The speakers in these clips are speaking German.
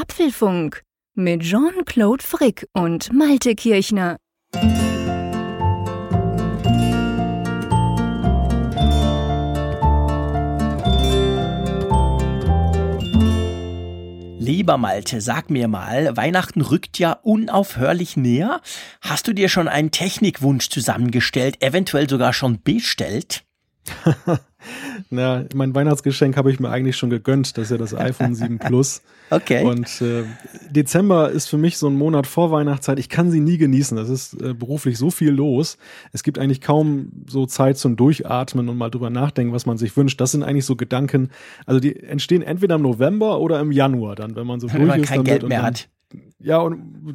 Apfelfunk mit Jean-Claude Frick und Malte Kirchner. Lieber Malte, sag mir mal, Weihnachten rückt ja unaufhörlich näher. Hast du dir schon einen Technikwunsch zusammengestellt, eventuell sogar schon bestellt? Na, mein Weihnachtsgeschenk habe ich mir eigentlich schon gegönnt. Das ist ja das iPhone 7 Plus. Okay. Und äh, Dezember ist für mich so ein Monat vor Weihnachtszeit. Ich kann sie nie genießen. Das ist äh, beruflich so viel los. Es gibt eigentlich kaum so Zeit zum Durchatmen und mal drüber nachdenken, was man sich wünscht. Das sind eigentlich so Gedanken. Also die entstehen entweder im November oder im Januar dann, wenn man so wenn durch man ist. kein damit Geld und mehr hat. Ja, und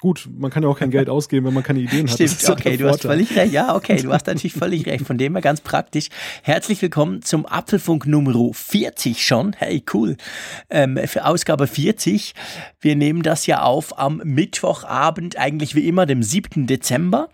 gut, man kann ja auch kein Geld ausgeben, wenn man keine Ideen hat. Stimmt, okay, du hast völlig recht. Ja, okay, du hast natürlich völlig recht. Von dem her ganz praktisch. Herzlich willkommen zum Apfelfunk Nummer 40 schon. Hey, cool. Ähm, für Ausgabe 40. Wir nehmen das ja auf am Mittwochabend, eigentlich wie immer, dem 7. Dezember.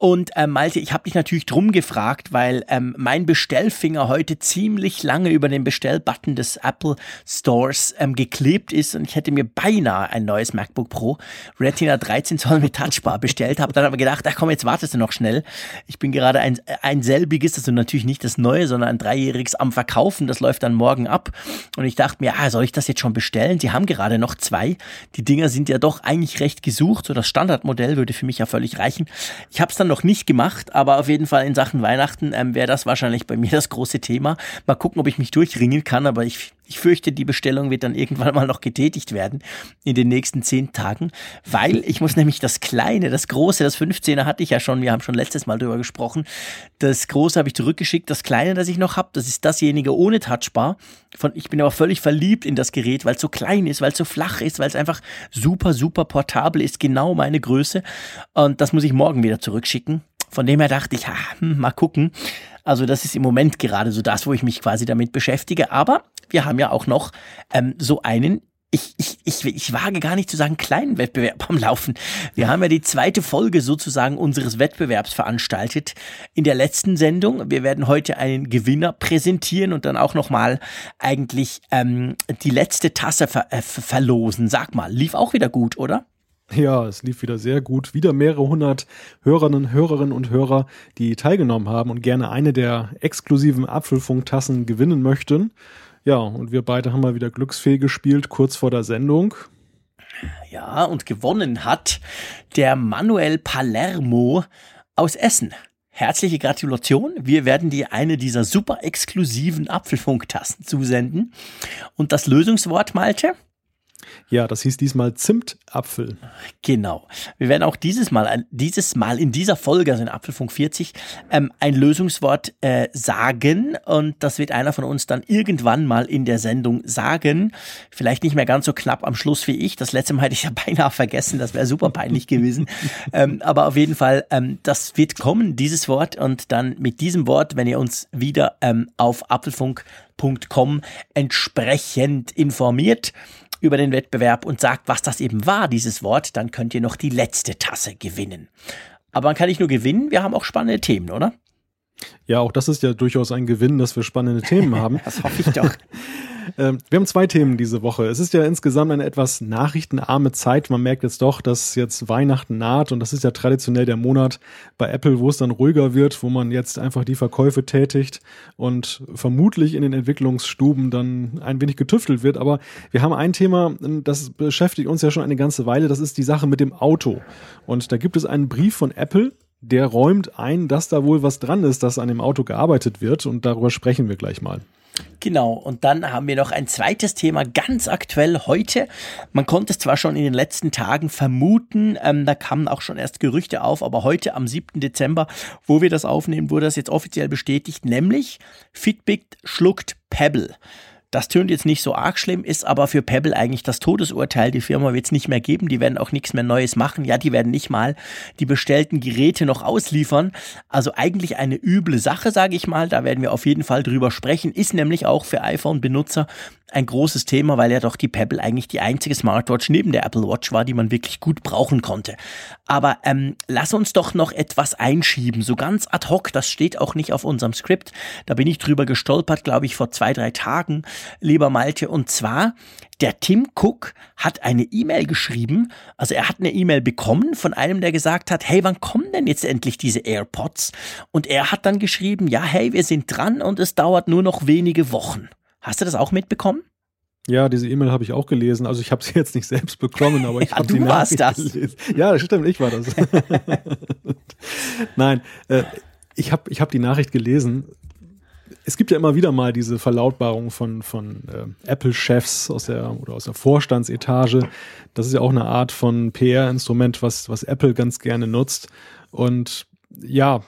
Und ähm, Malte, ich habe dich natürlich drum gefragt, weil ähm, mein Bestellfinger heute ziemlich lange über den Bestellbutton des Apple Stores ähm, geklebt ist und ich hätte mir beinahe ein neues MacBook Pro Retina 13 Zoll mit Touchbar bestellt, habe dann aber gedacht, ach komm, jetzt wartest du noch schnell. Ich bin gerade ein, ein selbiges, also natürlich nicht das neue, sondern ein dreijähriges am Verkaufen, das läuft dann morgen ab. Und ich dachte mir, ah, soll ich das jetzt schon bestellen? Sie haben gerade noch zwei. Die Dinger sind ja doch eigentlich recht gesucht, so das Standardmodell würde für mich ja völlig reichen. Ich habe es dann noch nicht gemacht, aber auf jeden Fall in Sachen Weihnachten ähm, wäre das wahrscheinlich bei mir das große Thema. Mal gucken, ob ich mich durchringen kann, aber ich, ich fürchte, die Bestellung wird dann irgendwann mal noch getätigt werden in den nächsten zehn Tagen, weil ich muss nämlich das kleine, das große, das 15er hatte ich ja schon, wir haben schon letztes Mal drüber gesprochen. Das große habe ich zurückgeschickt, das kleine, das ich noch habe, das ist dasjenige ohne Touchbar. Von, ich bin aber völlig verliebt in das Gerät, weil es so klein ist, weil es so flach ist, weil es einfach super, super portabel ist, genau meine Größe. Und das muss ich morgen wieder zurückschicken. Von dem her dachte ich, ha, hm, mal gucken. Also das ist im Moment gerade so das, wo ich mich quasi damit beschäftige. Aber wir haben ja auch noch ähm, so einen ich, ich, ich, ich wage gar nicht zu sagen, kleinen Wettbewerb am Laufen. Wir haben ja die zweite Folge sozusagen unseres Wettbewerbs veranstaltet in der letzten Sendung. Wir werden heute einen Gewinner präsentieren und dann auch nochmal eigentlich ähm, die letzte Tasse ver äh, verlosen. Sag mal, lief auch wieder gut, oder? Ja, es lief wieder sehr gut. Wieder mehrere hundert Hörerinnen, Hörerinnen und Hörer, die teilgenommen haben und gerne eine der exklusiven Apfelfunktassen gewinnen möchten. Ja, und wir beide haben mal wieder Glücksfee gespielt, kurz vor der Sendung. Ja, und gewonnen hat der Manuel Palermo aus Essen. Herzliche Gratulation. Wir werden dir eine dieser super exklusiven Apfelfunktassen zusenden. Und das Lösungswort, Malte? Ja, das hieß diesmal Zimtapfel. Genau. Wir werden auch dieses Mal, dieses Mal in dieser Folge, also in Apfelfunk 40, ähm, ein Lösungswort äh, sagen und das wird einer von uns dann irgendwann mal in der Sendung sagen. Vielleicht nicht mehr ganz so knapp am Schluss wie ich. Das letzte Mal hätte ich ja beinahe vergessen, das wäre super peinlich gewesen. ähm, aber auf jeden Fall, ähm, das wird kommen, dieses Wort und dann mit diesem Wort, wenn ihr uns wieder ähm, auf apfelfunk.com entsprechend informiert, über den Wettbewerb und sagt, was das eben war, dieses Wort, dann könnt ihr noch die letzte Tasse gewinnen. Aber man kann nicht nur gewinnen, wir haben auch spannende Themen, oder? Ja, auch das ist ja durchaus ein Gewinn, dass wir spannende Themen haben. das hoffe ich doch. Ähm, wir haben zwei Themen diese Woche. Es ist ja insgesamt eine etwas nachrichtenarme Zeit. Man merkt jetzt doch, dass jetzt Weihnachten naht und das ist ja traditionell der Monat bei Apple, wo es dann ruhiger wird, wo man jetzt einfach die Verkäufe tätigt und vermutlich in den Entwicklungsstuben dann ein wenig getüftelt wird. Aber wir haben ein Thema, das beschäftigt uns ja schon eine ganze Weile. Das ist die Sache mit dem Auto. Und da gibt es einen Brief von Apple, der räumt ein, dass da wohl was dran ist, dass an dem Auto gearbeitet wird und darüber sprechen wir gleich mal. Genau, und dann haben wir noch ein zweites Thema, ganz aktuell heute. Man konnte es zwar schon in den letzten Tagen vermuten, ähm, da kamen auch schon erst Gerüchte auf, aber heute am 7. Dezember, wo wir das aufnehmen, wurde das jetzt offiziell bestätigt, nämlich Fitbit schluckt Pebble. Das tönt jetzt nicht so arg schlimm, ist aber für Pebble eigentlich das Todesurteil. Die Firma wird es nicht mehr geben, die werden auch nichts mehr Neues machen. Ja, die werden nicht mal die bestellten Geräte noch ausliefern. Also eigentlich eine üble Sache, sage ich mal. Da werden wir auf jeden Fall drüber sprechen. Ist nämlich auch für iPhone-Benutzer ein großes Thema, weil ja doch die Pebble eigentlich die einzige Smartwatch neben der Apple Watch war, die man wirklich gut brauchen konnte. Aber ähm, lass uns doch noch etwas einschieben, so ganz ad hoc, das steht auch nicht auf unserem Skript. Da bin ich drüber gestolpert, glaube ich, vor zwei, drei Tagen. Lieber Malte. Und zwar, der Tim Cook hat eine E-Mail geschrieben, also er hat eine E-Mail bekommen von einem, der gesagt hat, hey, wann kommen denn jetzt endlich diese AirPods? Und er hat dann geschrieben, ja, hey, wir sind dran und es dauert nur noch wenige Wochen. Hast du das auch mitbekommen? Ja, diese E-Mail habe ich auch gelesen. Also ich habe sie jetzt nicht selbst bekommen, aber ich ja, habe die warst das. gelesen. Ja, das stimmt, ich war das. Nein, äh, ich habe ich hab die Nachricht gelesen. Es gibt ja immer wieder mal diese Verlautbarung von, von äh, Apple-Chefs aus der oder aus der Vorstandsetage. Das ist ja auch eine Art von PR-Instrument, was, was Apple ganz gerne nutzt. Und ja,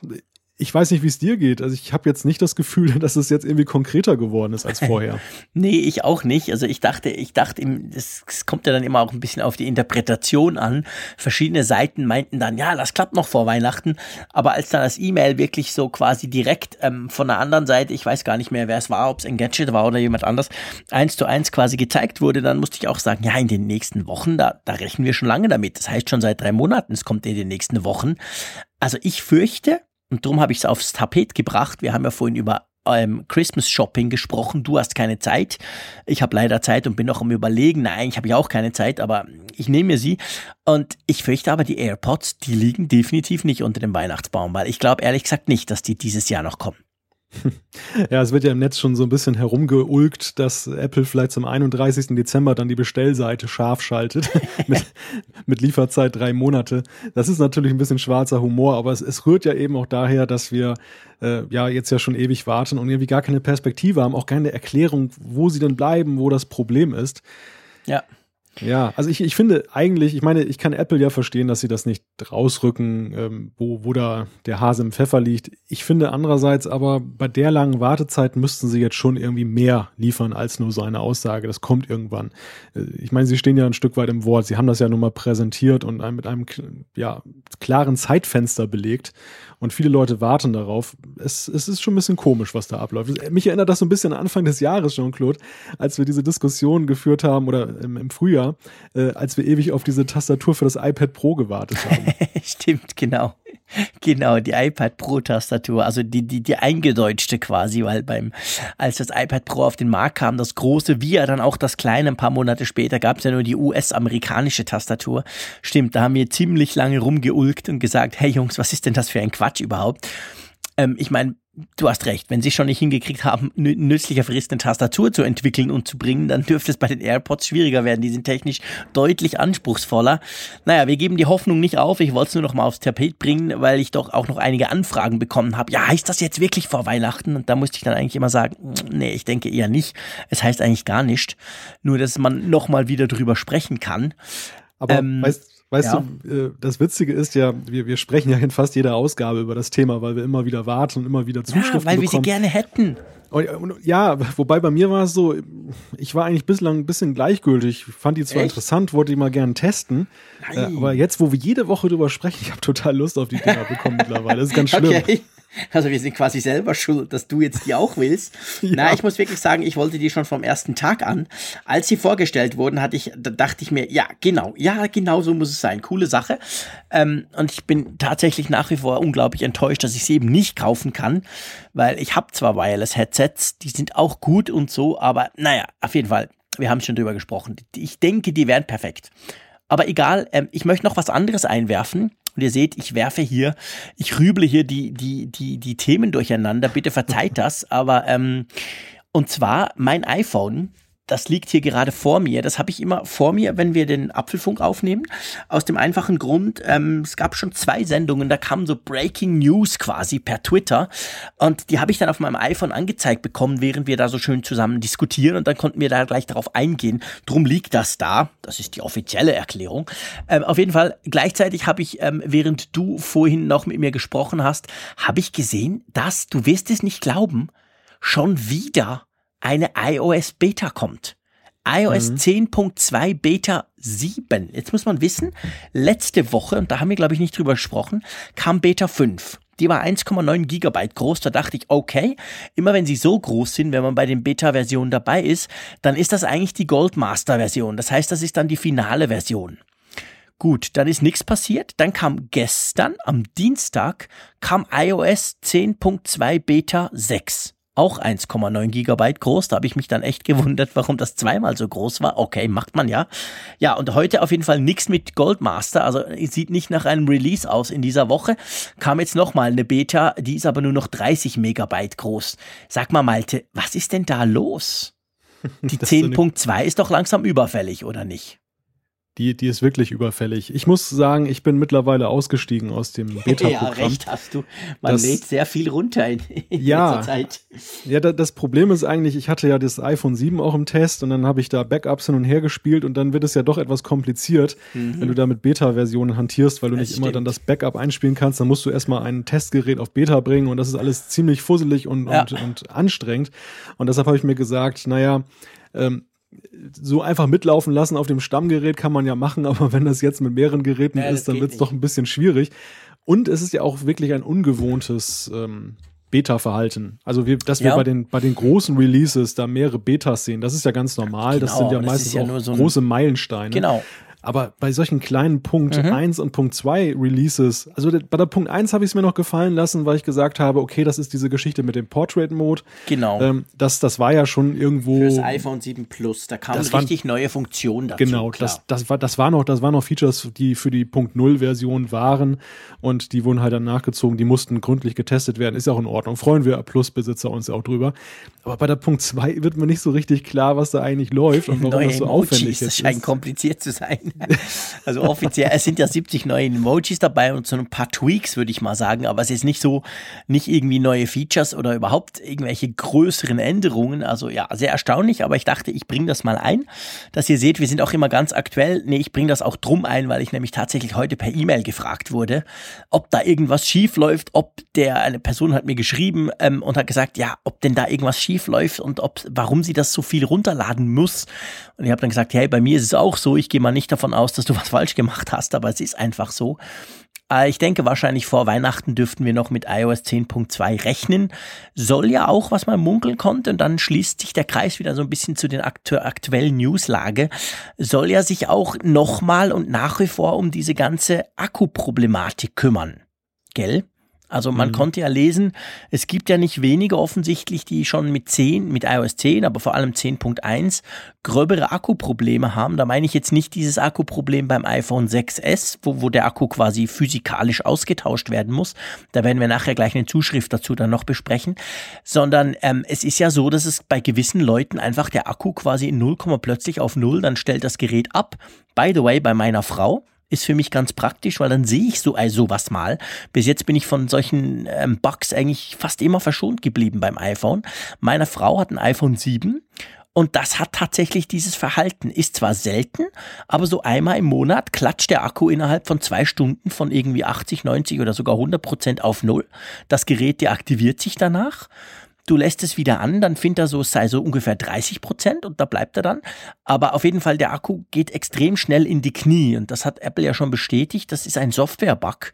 ich weiß nicht, wie es dir geht. Also ich habe jetzt nicht das Gefühl, dass es jetzt irgendwie konkreter geworden ist als vorher. nee, ich auch nicht. Also ich dachte, ich dachte, es kommt ja dann immer auch ein bisschen auf die Interpretation an. Verschiedene Seiten meinten dann, ja, das klappt noch vor Weihnachten. Aber als dann das E-Mail wirklich so quasi direkt ähm, von der anderen Seite, ich weiß gar nicht mehr, wer es war, ob es Engadget war oder jemand anders, eins zu eins quasi gezeigt wurde, dann musste ich auch sagen, ja, in den nächsten Wochen, da, da rechnen wir schon lange damit. Das heißt schon seit drei Monaten, es kommt in den nächsten Wochen. Also ich fürchte, und darum habe ich es aufs Tapet gebracht. Wir haben ja vorhin über ähm, Christmas Shopping gesprochen. Du hast keine Zeit. Ich habe leider Zeit und bin noch am Überlegen. Nein, ich habe ja auch keine Zeit, aber ich nehme mir sie. Und ich fürchte aber, die AirPods, die liegen definitiv nicht unter dem Weihnachtsbaum, weil ich glaube ehrlich gesagt nicht, dass die dieses Jahr noch kommen. Ja, es wird ja im Netz schon so ein bisschen herumgeulgt, dass Apple vielleicht zum 31. Dezember dann die Bestellseite scharf schaltet mit, mit Lieferzeit drei Monate. Das ist natürlich ein bisschen schwarzer Humor, aber es, es rührt ja eben auch daher, dass wir äh, ja jetzt ja schon ewig warten und irgendwie gar keine Perspektive haben, auch keine Erklärung, wo sie denn bleiben, wo das Problem ist. Ja. Ja, also ich, ich finde eigentlich, ich meine, ich kann Apple ja verstehen, dass sie das nicht rausrücken, ähm, wo, wo da der Hase im Pfeffer liegt. Ich finde andererseits aber, bei der langen Wartezeit müssten sie jetzt schon irgendwie mehr liefern als nur so eine Aussage. Das kommt irgendwann. Äh, ich meine, sie stehen ja ein Stück weit im Wort. Sie haben das ja nun mal präsentiert und mit einem ja, klaren Zeitfenster belegt. Und viele Leute warten darauf. Es, es ist schon ein bisschen komisch, was da abläuft. Mich erinnert das so ein bisschen an Anfang des Jahres, Jean-Claude, als wir diese Diskussion geführt haben oder im, im Frühjahr, äh, als wir ewig auf diese Tastatur für das iPad Pro gewartet haben. Stimmt, genau. Genau, die iPad Pro Tastatur, also die, die, die eingedeutschte quasi, weil beim, als das iPad Pro auf den Markt kam, das große, wie ja dann auch das kleine, ein paar Monate später, gab es ja nur die US-amerikanische Tastatur. Stimmt, da haben wir ziemlich lange rumgeulkt und gesagt, hey Jungs, was ist denn das für ein Quatsch überhaupt? Ähm, ich meine, du hast recht, wenn sie schon nicht hingekriegt haben, nützlicher Frist eine Tastatur zu entwickeln und zu bringen, dann dürfte es bei den AirPods schwieriger werden. Die sind technisch deutlich anspruchsvoller. Naja, wir geben die Hoffnung nicht auf. Ich wollte es nur noch mal aufs Tapet bringen, weil ich doch auch noch einige Anfragen bekommen habe. Ja, heißt das jetzt wirklich vor Weihnachten? Und da musste ich dann eigentlich immer sagen, nee, ich denke eher nicht. Es heißt eigentlich gar nicht. Nur, dass man noch mal wieder drüber sprechen kann. Aber ähm, weißt Weißt ja. du, äh, das Witzige ist ja, wir, wir sprechen ja in fast jeder Ausgabe über das Thema, weil wir immer wieder warten und immer wieder Zuschriften ja, weil bekommen. wir sie gerne hätten. Ja, wobei bei mir war es so, ich war eigentlich bislang ein bisschen gleichgültig. Ich fand die zwar Echt? interessant, wollte die mal gerne testen. Äh, aber jetzt, wo wir jede Woche drüber sprechen, ich habe total Lust auf die Dinger bekommen mittlerweile. Das ist ganz schlimm. Okay. Also wir sind quasi selber schuld, dass du jetzt die auch willst. ja. Na, ich muss wirklich sagen, ich wollte die schon vom ersten Tag an. Als sie vorgestellt wurden, hatte ich, da dachte ich mir, ja, genau, ja, genau so muss es sein. Coole Sache. Ähm, und ich bin tatsächlich nach wie vor unglaublich enttäuscht, dass ich sie eben nicht kaufen kann, weil ich habe zwar Wireless-Headsets, die sind auch gut und so, aber naja, auf jeden Fall, wir haben schon drüber gesprochen. Ich denke, die wären perfekt. Aber egal, ähm, ich möchte noch was anderes einwerfen. Und ihr seht, ich werfe hier, ich rüble hier die, die, die, die Themen durcheinander. Bitte verzeiht das. Aber, ähm, und zwar mein iPhone das liegt hier gerade vor mir. Das habe ich immer vor mir, wenn wir den Apfelfunk aufnehmen. Aus dem einfachen Grund, ähm, es gab schon zwei Sendungen, da kam so Breaking News quasi per Twitter. Und die habe ich dann auf meinem iPhone angezeigt bekommen, während wir da so schön zusammen diskutieren. Und dann konnten wir da gleich darauf eingehen. Drum liegt das da. Das ist die offizielle Erklärung. Ähm, auf jeden Fall, gleichzeitig habe ich, ähm, während du vorhin noch mit mir gesprochen hast, habe ich gesehen, dass, du wirst es nicht glauben, schon wieder eine iOS Beta kommt. iOS mhm. 10.2 Beta 7. Jetzt muss man wissen, letzte Woche, und da haben wir glaube ich nicht drüber gesprochen, kam Beta 5. Die war 1,9 Gigabyte groß. Da dachte ich, okay, immer wenn sie so groß sind, wenn man bei den Beta-Versionen dabei ist, dann ist das eigentlich die Goldmaster-Version. Das heißt, das ist dann die finale Version. Gut, dann ist nichts passiert. Dann kam gestern, am Dienstag, kam iOS 10.2 Beta 6. auch 1,9 Gigabyte groß. Da habe ich mich dann echt gewundert, warum das zweimal so groß war. Okay, macht man ja. Ja, und heute auf jeden Fall nichts mit Goldmaster. Also sieht nicht nach einem Release aus in dieser Woche. Kam jetzt nochmal eine Beta, die ist aber nur noch 30 Megabyte groß. Sag mal, Malte, was ist denn da los? Die 10.2 ist doch langsam überfällig, oder nicht? Die, die ist wirklich überfällig. Ich muss sagen, ich bin mittlerweile ausgestiegen aus dem Beta-Programm. Ja, recht hast du. Man das, lädt sehr viel runter in, in ja, Zeit. Ja, das Problem ist eigentlich, ich hatte ja das iPhone 7 auch im Test und dann habe ich da Backups hin und her gespielt und dann wird es ja doch etwas kompliziert, mhm. wenn du da mit Beta-Versionen hantierst, weil du das nicht stimmt. immer dann das Backup einspielen kannst. Dann musst du erstmal ein Testgerät auf Beta bringen und das ist alles ziemlich fusselig und, ja. und, und anstrengend. Und deshalb habe ich mir gesagt, naja, ähm, so einfach mitlaufen lassen auf dem Stammgerät kann man ja machen, aber wenn das jetzt mit mehreren Geräten ja, ist, dann wird es doch ein bisschen schwierig. Und es ist ja auch wirklich ein ungewohntes ähm, Beta-Verhalten. Also wir, dass wir ja. bei den bei den großen Releases da mehrere Betas sehen, das ist ja ganz normal. Genau, das sind ja meistens ja auch so große Meilensteine. Genau. Aber bei solchen kleinen Punkt mhm. 1 und Punkt 2 Releases, also bei der Punkt 1 habe ich es mir noch gefallen lassen, weil ich gesagt habe, okay, das ist diese Geschichte mit dem Portrait Mode. Genau. Ähm, das, das war ja schon irgendwo. Für das iPhone 7 Plus, da kamen richtig waren, neue Funktionen dazu. Genau, das, das, war, das, war noch, das waren noch Features, die für die Punkt 0 Version waren und die wurden halt dann nachgezogen, die mussten gründlich getestet werden, ist ja auch in Ordnung. Freuen wir Plus-Besitzer uns auch drüber. Aber bei der Punkt 2 wird mir nicht so richtig klar, was da eigentlich läuft und warum neue das so Emojis, aufwendig ist. Das scheint kompliziert zu sein. Also offiziell, es sind ja 70 neue Emojis dabei und so ein paar Tweaks, würde ich mal sagen, aber es ist nicht so, nicht irgendwie neue Features oder überhaupt irgendwelche größeren Änderungen. Also ja, sehr erstaunlich, aber ich dachte, ich bringe das mal ein, dass ihr seht, wir sind auch immer ganz aktuell. Nee, ich bringe das auch drum ein, weil ich nämlich tatsächlich heute per E-Mail gefragt wurde, ob da irgendwas schief läuft, ob der, eine Person hat mir geschrieben ähm, und hat gesagt, ja, ob denn da irgendwas schief läuft und ob, warum sie das so viel runterladen muss. Und ich habe dann gesagt, hey, bei mir ist es auch so, ich gehe mal nicht davon aus, dass du was falsch gemacht hast, aber es ist einfach so. Äh, ich denke, wahrscheinlich vor Weihnachten dürften wir noch mit iOS 10.2 rechnen. Soll ja auch, was man munkeln konnte, und dann schließt sich der Kreis wieder so ein bisschen zu den aktu aktuellen Newslage, soll ja sich auch nochmal und nach wie vor um diese ganze Akkuproblematik kümmern. Gell? Also man mhm. konnte ja lesen, es gibt ja nicht wenige offensichtlich, die schon mit 10, mit iOS 10, aber vor allem 10.1 gröbere Akkuprobleme haben. Da meine ich jetzt nicht dieses Akkuproblem beim iPhone 6S, wo, wo der Akku quasi physikalisch ausgetauscht werden muss. Da werden wir nachher gleich eine Zuschrift dazu dann noch besprechen. Sondern ähm, es ist ja so, dass es bei gewissen Leuten einfach der Akku quasi in 0, plötzlich auf 0, dann stellt das Gerät ab. By the way, bei meiner Frau, ist für mich ganz praktisch, weil dann sehe ich so also was mal. Bis jetzt bin ich von solchen ähm, Bugs eigentlich fast immer verschont geblieben beim iPhone. Meine Frau hat ein iPhone 7 und das hat tatsächlich dieses Verhalten. Ist zwar selten, aber so einmal im Monat klatscht der Akku innerhalb von zwei Stunden von irgendwie 80, 90 oder sogar 100 Prozent auf Null. Das Gerät deaktiviert sich danach du lässt es wieder an, dann findet er so, es sei so ungefähr 30 Prozent und da bleibt er dann. Aber auf jeden Fall, der Akku geht extrem schnell in die Knie und das hat Apple ja schon bestätigt. Das ist ein Software-Bug.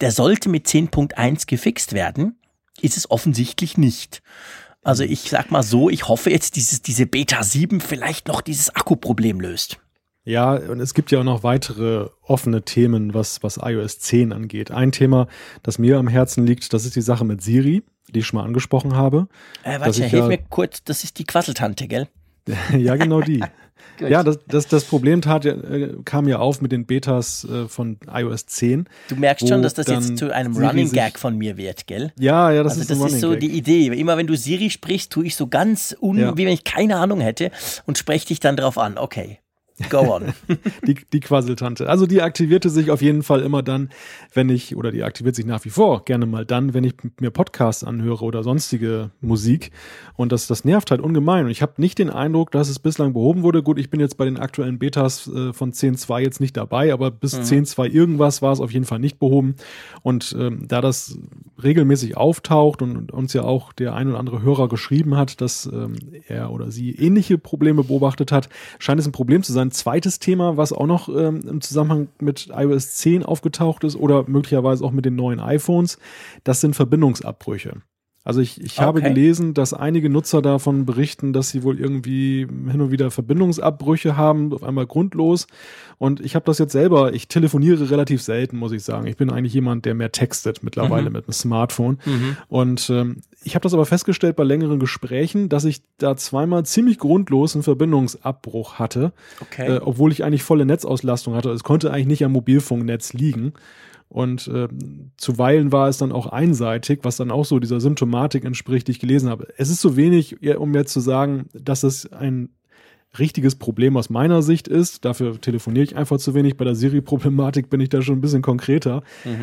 Der sollte mit 10.1 gefixt werden, ist es offensichtlich nicht. Also ich sag mal so, ich hoffe jetzt, dieses, diese Beta 7 vielleicht noch dieses Akkuproblem löst. Ja, und es gibt ja auch noch weitere offene Themen, was, was iOS 10 angeht. Ein Thema, das mir am Herzen liegt, das ist die Sache mit Siri die ich schon mal angesprochen habe. Äh, warte, hilf ja, mir kurz, das ist die Quasseltante, gell? ja, genau die. ja, das, das, das Problem tat, äh, kam ja auf mit den Betas äh, von iOS 10. Du merkst schon, dass das jetzt zu einem Siri Running Gag von mir wird, gell? Ja, ja, das also ist das ist so Gag. die Idee. Immer wenn du Siri sprichst, tue ich so ganz un, ja. wie wenn ich keine Ahnung hätte und spreche dich dann drauf an. Okay. Go on. die, die Quasseltante. Also die aktivierte sich auf jeden Fall immer dann, wenn ich, oder die aktiviert sich nach wie vor gerne mal dann, wenn ich mir Podcasts anhöre oder sonstige Musik. Und das, das nervt halt ungemein. Und ich habe nicht den Eindruck, dass es bislang behoben wurde. Gut, ich bin jetzt bei den aktuellen Betas äh, von 10.2 jetzt nicht dabei, aber bis mhm. 10.2 irgendwas war es auf jeden Fall nicht behoben. Und ähm, da das regelmäßig auftaucht und uns ja auch der ein oder andere Hörer geschrieben hat, dass ähm, er oder sie ähnliche Probleme beobachtet hat, scheint es ein Problem zu sein, ein zweites Thema, was auch noch ähm, im Zusammenhang mit iOS 10 aufgetaucht ist oder möglicherweise auch mit den neuen iPhones. Das sind Verbindungsabbrüche. Also ich, ich habe Okay. gelesen, dass einige Nutzer davon berichten, dass sie wohl irgendwie hin und wieder Verbindungsabbrüche haben, auf einmal grundlos. Und ich habe das jetzt selber, ich telefoniere relativ selten, muss ich sagen. Ich bin eigentlich jemand, der mehr textet mittlerweile mit einem Smartphone. Und ähm, ich habe das aber festgestellt bei längeren Gesprächen, dass ich da zweimal ziemlich grundlos einen Verbindungsabbruch hatte, Okay. äh, obwohl ich eigentlich volle Netzauslastung hatte. Es konnte eigentlich nicht am Mobilfunknetz liegen. Und äh, zuweilen war es dann auch einseitig, was dann auch so dieser Symptomatik entspricht, die ich gelesen habe. Es ist zu wenig, ja, um jetzt zu sagen, dass es ein richtiges Problem aus meiner Sicht ist. Dafür telefoniere ich einfach zu wenig. Bei der Siri-Problematik bin ich da schon ein bisschen konkreter.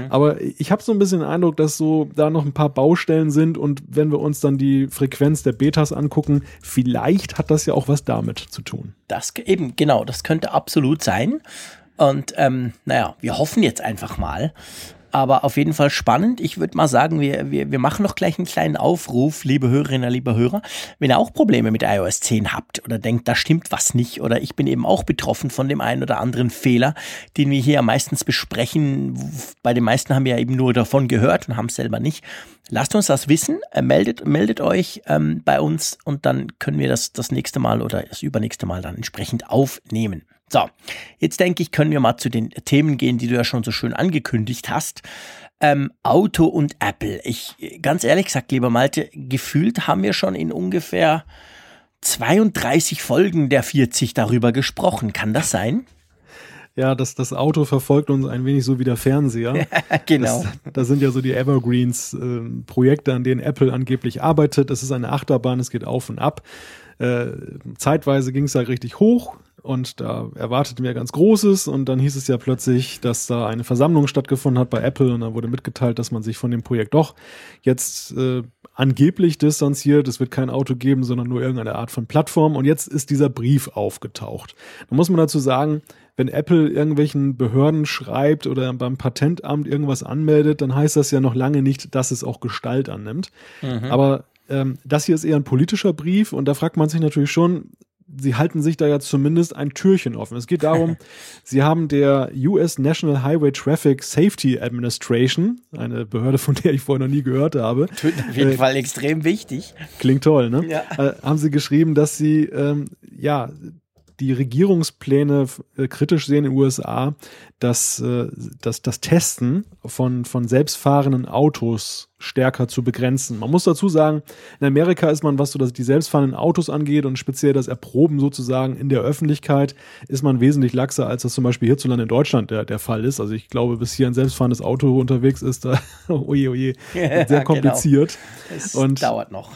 Aber ich habe so ein bisschen den Eindruck, dass so da noch ein paar Baustellen sind und wenn wir uns dann die Frequenz der Betas angucken, vielleicht hat das ja auch was damit zu tun. Das eben, genau, das könnte absolut sein. Und ähm, naja, wir hoffen jetzt einfach mal. Aber auf jeden Fall spannend. Ich würde mal sagen, wir, wir, wir machen noch gleich einen kleinen Aufruf, liebe Hörerinnen, liebe Hörer. Wenn ihr auch Probleme mit iOS 10 habt oder denkt, da stimmt was nicht oder ich bin eben auch betroffen von dem einen oder anderen Fehler, den wir hier meistens besprechen. Bei den meisten haben wir ja eben nur davon gehört und haben es selber nicht. Lasst uns das wissen, äh, meldet, meldet euch ähm, bei uns und dann können wir das das nächste Mal oder das übernächste Mal dann entsprechend aufnehmen. So, jetzt denke ich, können wir mal zu den Themen gehen, die du ja schon so schön angekündigt hast. Ähm, Auto und Apple. Ich, ganz ehrlich gesagt, lieber Malte, gefühlt haben wir schon in ungefähr 32 Folgen der 40 darüber gesprochen. Kann das sein? Ja, das, das Auto verfolgt uns ein wenig so wie der Fernseher. genau. Das, das sind ja so die Evergreens, ähm, Projekte, an denen Apple angeblich arbeitet. Es ist eine Achterbahn, es geht auf und ab. Äh, zeitweise ging es da richtig hoch und da erwarteten wir ganz Großes und dann hieß es ja plötzlich, dass da eine Versammlung stattgefunden hat bei Apple und dann wurde mitgeteilt, dass man sich von dem Projekt doch jetzt äh, angeblich distanziert. Es wird kein Auto geben, sondern nur irgendeine Art von Plattform und jetzt ist dieser Brief aufgetaucht. Da muss man dazu sagen, wenn Apple irgendwelchen Behörden schreibt oder beim Patentamt irgendwas anmeldet, dann heißt das ja noch lange nicht, dass es auch Gestalt annimmt. Aber ähm, das hier ist eher ein politischer Brief und da fragt man sich natürlich schon, sie halten sich da ja zumindest ein Türchen offen. Es geht darum, sie haben der US National Highway Traffic Safety Administration, eine Behörde, von der ich vorher noch nie gehört habe, Auf jeden Fall extrem wichtig. klingt toll, ne? Ja. Äh, haben sie geschrieben, dass sie ähm, ja die Regierungspläne äh, kritisch sehen in den USA, dass, äh, dass das Testen von, von selbstfahrenden Autos stärker zu begrenzen. Man muss dazu sagen, in Amerika ist man, was so die selbstfahrenden Autos angeht und speziell das Erproben sozusagen in der Öffentlichkeit, ist man wesentlich laxer, als das zum Beispiel hierzulande in Deutschland der, der Fall ist. Also ich glaube, bis hier ein selbstfahrendes Auto unterwegs ist, da, oje, oje, sehr genau. kompliziert. Es Und- dauert noch.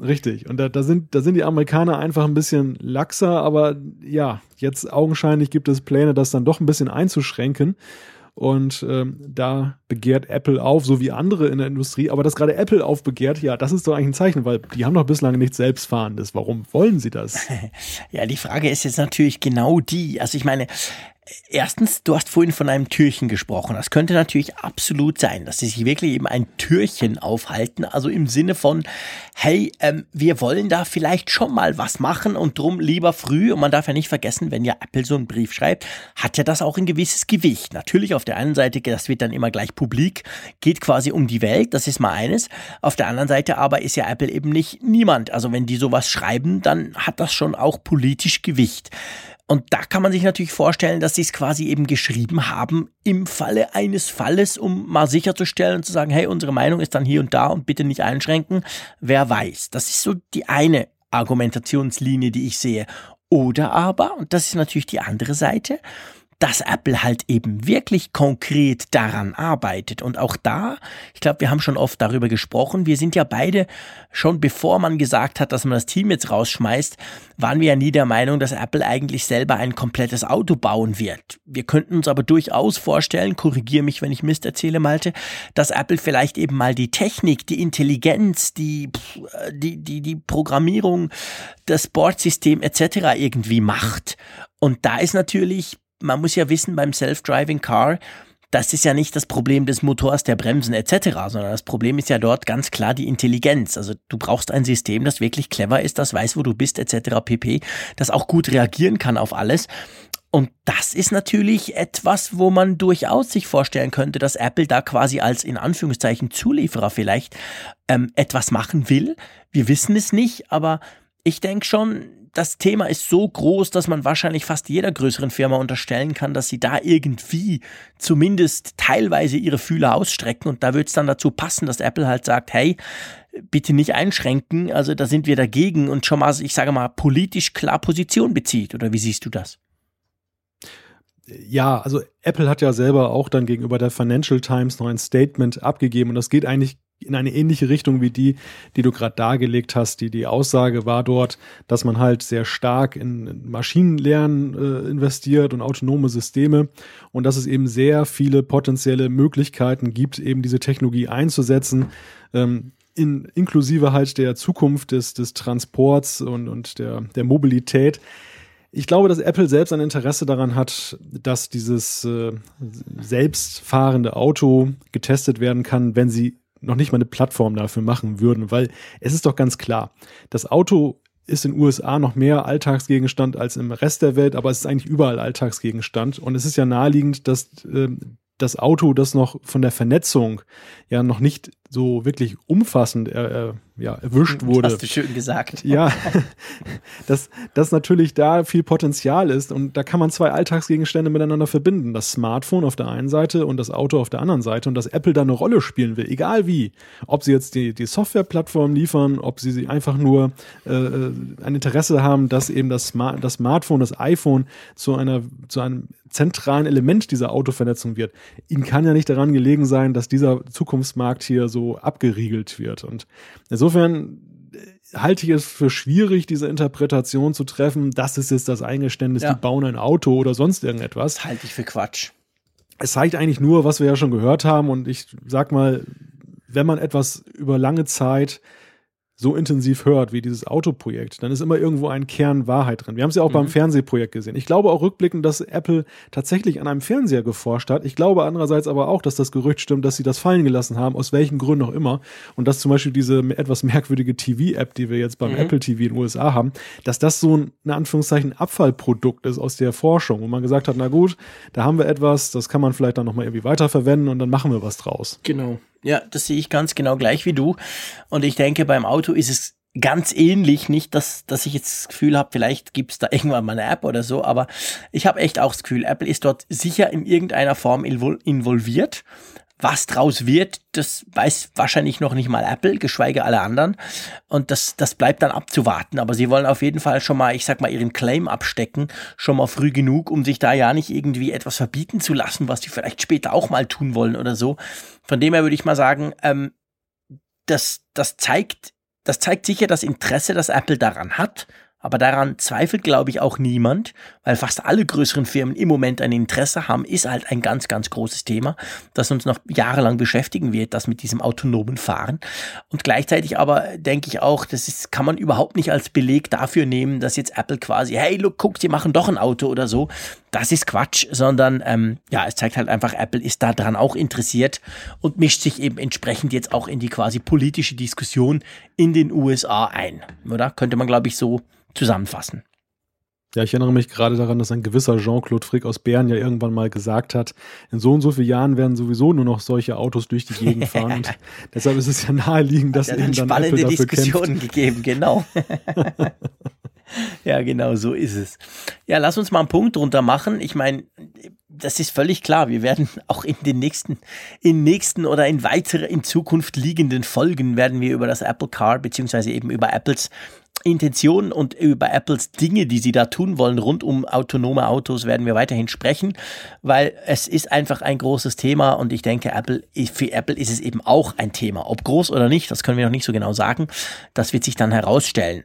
Richtig. Und da, da, sind, da sind die Amerikaner einfach ein bisschen laxer, aber ja, jetzt augenscheinlich gibt es Pläne, das dann doch ein bisschen einzuschränken. Und ähm, da begehrt Apple auf, so wie andere in der Industrie. Aber dass gerade Apple aufbegehrt, ja, das ist doch eigentlich ein Zeichen, weil die haben doch bislang nichts Selbstfahrendes. Warum wollen sie das? Ja, die Frage ist jetzt natürlich genau die. Also ich meine, erstens, du hast vorhin von einem Türchen gesprochen. Das könnte natürlich absolut sein, dass sie sich wirklich eben ein Türchen aufhalten. Also im Sinne von, hey, ähm, wir wollen da vielleicht schon mal was machen und drum lieber früh. Und man darf ja nicht vergessen, wenn ja Apple so einen Brief schreibt, hat ja das auch ein gewisses Gewicht. Natürlich auf der einen Seite, das wird dann immer gleich publik, geht quasi um die Welt, das ist mal eines. Auf der anderen Seite aber ist ja Apple eben nicht niemand. Also wenn die sowas schreiben, dann hat das schon auch politisch Gewicht. Und da kann man sich natürlich vorstellen, dass sie es quasi eben geschrieben haben im Falle eines Falles, um mal sicherzustellen und zu sagen, hey, unsere Meinung ist dann hier und da und bitte nicht einschränken. Wer weiß. Das ist so die eine Argumentationslinie, die ich sehe. Oder aber, und das ist natürlich die andere Seite, dass Apple halt eben wirklich konkret daran arbeitet. Und auch da, ich glaube, wir haben schon oft darüber gesprochen, wir sind ja beide schon bevor man gesagt hat, dass man das Team jetzt rausschmeißt, waren wir ja nie der Meinung, dass Apple eigentlich selber ein komplettes Auto bauen wird. Wir könnten uns aber durchaus vorstellen, korrigiere mich, wenn ich Mist erzähle, Malte, dass Apple vielleicht eben mal die Technik, die Intelligenz, die, die, die, die Programmierung, das Bordsystem etc. irgendwie macht. Und da ist natürlich man muss ja wissen, beim Self-Driving Car, das ist ja nicht das Problem des Motors, der Bremsen etc., sondern das Problem ist ja dort ganz klar die Intelligenz. Also du brauchst ein System, das wirklich clever ist, das weiß, wo du bist etc. pp, das auch gut reagieren kann auf alles. Und das ist natürlich etwas, wo man durchaus sich vorstellen könnte, dass Apple da quasi als in Anführungszeichen Zulieferer vielleicht ähm, etwas machen will. Wir wissen es nicht, aber ich denke schon, das Thema ist so groß, dass man wahrscheinlich fast jeder größeren Firma unterstellen kann, dass sie da irgendwie zumindest teilweise ihre Fühler ausstrecken. Und da wird es dann dazu passen, dass Apple halt sagt, hey, bitte nicht einschränken. Also da sind wir dagegen und schon mal, ich sage mal, politisch klar Position bezieht. Oder wie siehst du das? Ja, also Apple hat ja selber auch dann gegenüber der Financial Times noch ein Statement abgegeben und das geht eigentlich in eine ähnliche Richtung wie die, die du gerade dargelegt hast. Die, die Aussage war dort, dass man halt sehr stark in Maschinenlernen äh, investiert und autonome Systeme und dass es eben sehr viele potenzielle Möglichkeiten gibt, eben diese Technologie einzusetzen. Ähm, in, inklusive halt der Zukunft des, des Transports und, und der, der Mobilität. Ich glaube, dass Apple selbst ein Interesse daran hat, dass dieses äh, selbstfahrende Auto getestet werden kann, wenn sie noch nicht mal eine Plattform dafür machen würden, weil es ist doch ganz klar, das Auto ist in den USA noch mehr Alltagsgegenstand als im Rest der Welt, aber es ist eigentlich überall Alltagsgegenstand. Und es ist ja naheliegend, dass äh, das Auto, das noch von der Vernetzung ja noch nicht so wirklich umfassend äh, äh ja, erwischt wurde. Hast du schön gesagt. Ja, dass, dass natürlich da viel Potenzial ist und da kann man zwei Alltagsgegenstände miteinander verbinden. Das Smartphone auf der einen Seite und das Auto auf der anderen Seite und dass Apple da eine Rolle spielen will, egal wie. Ob sie jetzt die, die Softwareplattform liefern, ob sie, sie einfach nur äh, äh ein Interesse haben, dass eben das, Smart, das Smartphone, das iPhone zu einer, zu einem zentralen Element dieser Autovernetzung wird. Ihnen kann ja nicht daran gelegen sein, dass dieser Zukunftsmarkt hier so abgeriegelt wird. Und insofern äh, halte ich es für schwierig, diese Interpretation zu treffen, das ist jetzt das Eingeständnis, ja. die bauen ein Auto oder sonst irgendetwas. Das halte ich für Quatsch. Es zeigt eigentlich nur, was wir ja schon gehört haben und ich sag mal, wenn man etwas über lange Zeit so intensiv hört wie dieses Autoprojekt, dann ist immer irgendwo ein Kern Wahrheit drin. Wir haben es ja auch mhm. beim Fernsehprojekt gesehen. Ich glaube auch rückblickend, dass Apple tatsächlich an einem Fernseher geforscht hat. Ich glaube andererseits aber auch, dass das Gerücht stimmt, dass sie das fallen gelassen haben, aus welchen Gründen auch immer. Und dass zum Beispiel diese etwas merkwürdige TV-App, die wir jetzt beim mhm. Apple TV in den USA haben, dass das so ein, in Anführungszeichen, Abfallprodukt ist aus der Forschung, wo man gesagt hat, na gut, da haben wir etwas, das kann man vielleicht dann nochmal irgendwie weiterverwenden und dann machen wir was draus. Genau. Ja, das sehe ich ganz genau gleich wie du. Und ich denke, beim Auto ist es ganz ähnlich. Nicht, dass, dass ich jetzt das Gefühl habe, vielleicht gibt es da irgendwann mal eine App oder so, aber ich habe echt auch das Gefühl, Apple ist dort sicher in irgendeiner Form involviert. Was draus wird, das weiß wahrscheinlich noch nicht mal Apple, geschweige alle anderen. Und das, das bleibt dann abzuwarten. Aber sie wollen auf jeden Fall schon mal, ich sag mal, ihren Claim abstecken, schon mal früh genug, um sich da ja nicht irgendwie etwas verbieten zu lassen, was sie vielleicht später auch mal tun wollen oder so. Von dem her würde ich mal sagen, ähm, das, das zeigt, das zeigt sicher das Interesse, das Apple daran hat aber daran zweifelt, glaube ich, auch niemand, weil fast alle größeren Firmen im Moment ein Interesse haben, ist halt ein ganz, ganz großes Thema, das uns noch jahrelang beschäftigen wird, das mit diesem autonomen Fahren. Und gleichzeitig aber denke ich auch, das ist, kann man überhaupt nicht als Beleg dafür nehmen, dass jetzt Apple quasi, hey, look, guck, sie machen doch ein Auto oder so. Das ist Quatsch, sondern ähm, ja, es zeigt halt einfach, Apple ist daran auch interessiert und mischt sich eben entsprechend jetzt auch in die quasi politische Diskussion in den USA ein. Oder? Könnte man, glaube ich, so zusammenfassen. Ja, ich erinnere mich gerade daran, dass ein gewisser Jean-Claude Frick aus Bern ja irgendwann mal gesagt hat, in so und so vielen Jahren werden sowieso nur noch solche Autos durch die Gegend fahren. und deshalb ist es ja naheliegend, dass eben dann spannende Apple dafür Diskussionen kämpft. gegeben, genau. ja, genau, so ist es. Ja, lass uns mal einen Punkt drunter machen. Ich meine, das ist völlig klar. Wir werden auch in den nächsten, in nächsten oder in weitere, in Zukunft liegenden Folgen werden wir über das Apple Car beziehungsweise eben über Apples Intention und über Apples Dinge, die sie da tun wollen rund um autonome Autos, werden wir weiterhin sprechen, weil es ist einfach ein großes Thema und ich denke, Apple, für Apple ist es eben auch ein Thema. Ob groß oder nicht, das können wir noch nicht so genau sagen. Das wird sich dann herausstellen.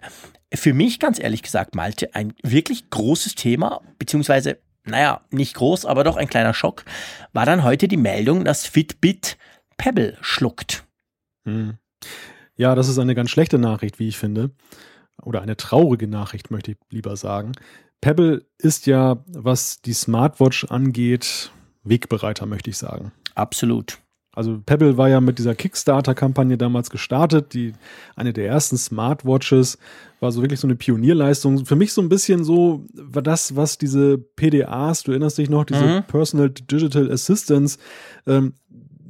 Für mich, ganz ehrlich gesagt, Malte, ein wirklich großes Thema, beziehungsweise, naja, nicht groß, aber doch ein kleiner Schock, war dann heute die Meldung, dass Fitbit Pebble schluckt. Hm. Ja, das ist eine ganz schlechte Nachricht, wie ich finde oder eine traurige Nachricht, möchte ich lieber sagen. Pebble ist ja, was die Smartwatch angeht, Wegbereiter, möchte ich sagen. Absolut. Also Pebble war ja mit dieser Kickstarter-Kampagne damals gestartet, die eine der ersten Smartwatches, war so wirklich so eine Pionierleistung. Für mich so ein bisschen so war das, was diese PDAs, du erinnerst dich noch, diese mhm. Personal Digital Assistants, ähm,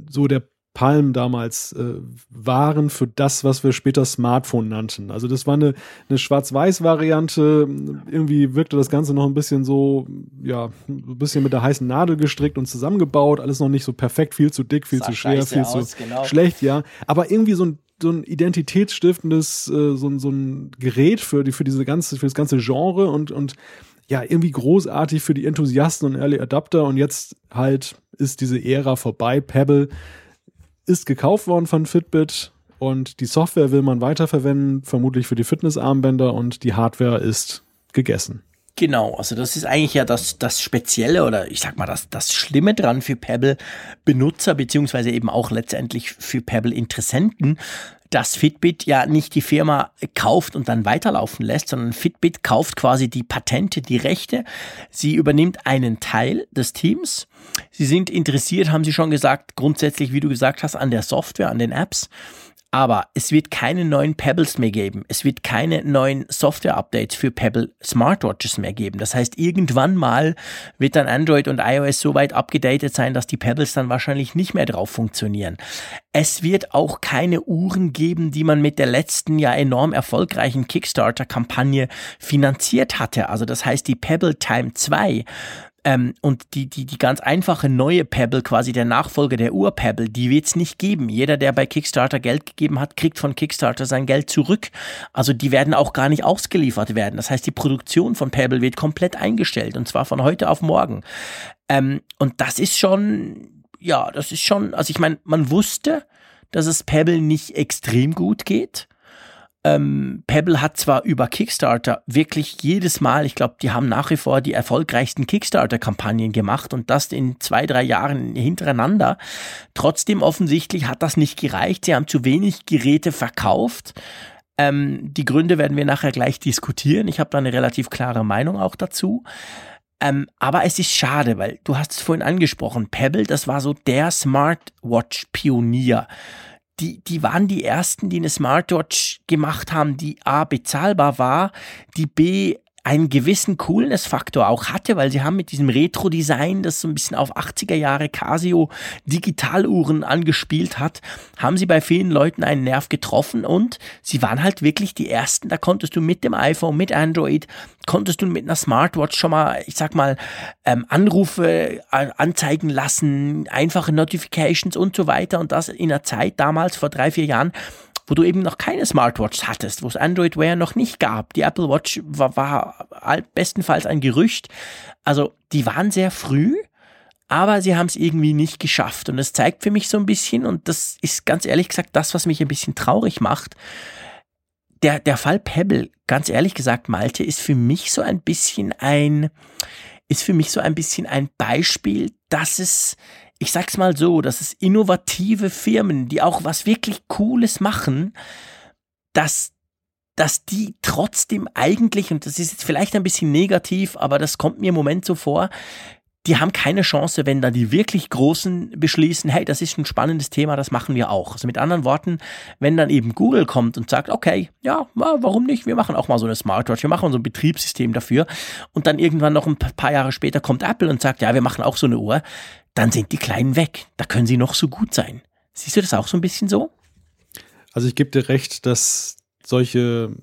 so der Palm damals äh, waren für das, was wir später Smartphone nannten. Also das war eine, eine Schwarz-Weiß-Variante. Irgendwie wirkte das Ganze noch ein bisschen so, ja, ein bisschen mit der heißen Nadel gestrickt und zusammengebaut. Alles noch nicht so perfekt, viel zu dick, viel Sah zu schwer, viel aus, zu genau. schlecht, ja. Aber irgendwie so ein so ein identitätsstiftendes, äh, so, so ein Gerät für die, für diese ganze, für das ganze Genre und, und ja, irgendwie großartig für die Enthusiasten und Early Adapter und jetzt halt ist diese Ära vorbei. Pebble ist gekauft worden von Fitbit und die Software will man weiterverwenden, vermutlich für die Fitnessarmbänder und die Hardware ist gegessen. Genau, also das ist eigentlich ja das, das Spezielle oder ich sag mal das, das Schlimme dran für Pebble-Benutzer, beziehungsweise eben auch letztendlich für Pebble-Interessenten, dass Fitbit ja nicht die Firma kauft und dann weiterlaufen lässt, sondern Fitbit kauft quasi die Patente, die Rechte. Sie übernimmt einen Teil des Teams. Sie sind interessiert, haben Sie schon gesagt, grundsätzlich, wie du gesagt hast, an der Software, an den Apps. Aber es wird keine neuen Pebbles mehr geben. Es wird keine neuen Software-Updates für Pebble Smartwatches mehr geben. Das heißt, irgendwann mal wird dann Android und iOS so weit abgedatet sein, dass die Pebbles dann wahrscheinlich nicht mehr drauf funktionieren. Es wird auch keine Uhren geben, die man mit der letzten ja enorm erfolgreichen Kickstarter-Kampagne finanziert hatte. Also das heißt, die Pebble Time 2 ähm, und die, die, die ganz einfache neue Pebble, quasi der Nachfolger der Ur-Pebble, die wird es nicht geben. Jeder, der bei Kickstarter Geld gegeben hat, kriegt von Kickstarter sein Geld zurück. Also die werden auch gar nicht ausgeliefert werden. Das heißt, die Produktion von Pebble wird komplett eingestellt und zwar von heute auf morgen. Ähm, und das ist schon, ja, das ist schon, also ich meine, man wusste, dass es Pebble nicht extrem gut geht. Ähm, Pebble hat zwar über Kickstarter wirklich jedes Mal, ich glaube, die haben nach wie vor die erfolgreichsten Kickstarter-Kampagnen gemacht und das in zwei, drei Jahren hintereinander. Trotzdem offensichtlich hat das nicht gereicht. Sie haben zu wenig Geräte verkauft. Ähm, die Gründe werden wir nachher gleich diskutieren. Ich habe da eine relativ klare Meinung auch dazu. Ähm, aber es ist schade, weil du hast es vorhin angesprochen. Pebble, das war so der Smartwatch-Pionier die, die waren die ersten, die eine Smartwatch gemacht haben, die A bezahlbar war, die B einen gewissen Coolness-Faktor auch hatte, weil sie haben mit diesem Retro-Design, das so ein bisschen auf 80er Jahre Casio Digitaluhren angespielt hat, haben sie bei vielen Leuten einen Nerv getroffen und sie waren halt wirklich die ersten. Da konntest du mit dem iPhone, mit Android, konntest du mit einer Smartwatch schon mal, ich sag mal, ähm, Anrufe äh, anzeigen lassen, einfache Notifications und so weiter und das in einer Zeit damals vor drei, vier Jahren, wo du eben noch keine Smartwatch hattest, wo es Android Wear noch nicht gab. Die Apple Watch war, war bestenfalls ein Gerücht. Also die waren sehr früh, aber sie haben es irgendwie nicht geschafft. Und das zeigt für mich so ein bisschen, und das ist ganz ehrlich gesagt das, was mich ein bisschen traurig macht. Der, der Fall Pebble, ganz ehrlich gesagt, Malte, ist für mich so ein bisschen ein, ist für mich so ein bisschen ein Beispiel, dass es ich sag's mal so, dass es innovative Firmen, die auch was wirklich Cooles machen, dass, dass die trotzdem eigentlich, und das ist jetzt vielleicht ein bisschen negativ, aber das kommt mir im Moment so vor, die haben keine Chance, wenn dann die wirklich Großen beschließen, hey, das ist ein spannendes Thema, das machen wir auch. Also mit anderen Worten, wenn dann eben Google kommt und sagt, okay, ja, warum nicht? Wir machen auch mal so eine Smartwatch, wir machen so ein Betriebssystem dafür. Und dann irgendwann noch ein paar Jahre später kommt Apple und sagt, ja, wir machen auch so eine Uhr. Dann sind die Kleinen weg. Da können sie noch so gut sein. Siehst du das auch so ein bisschen so? Also ich gebe dir recht, dass solche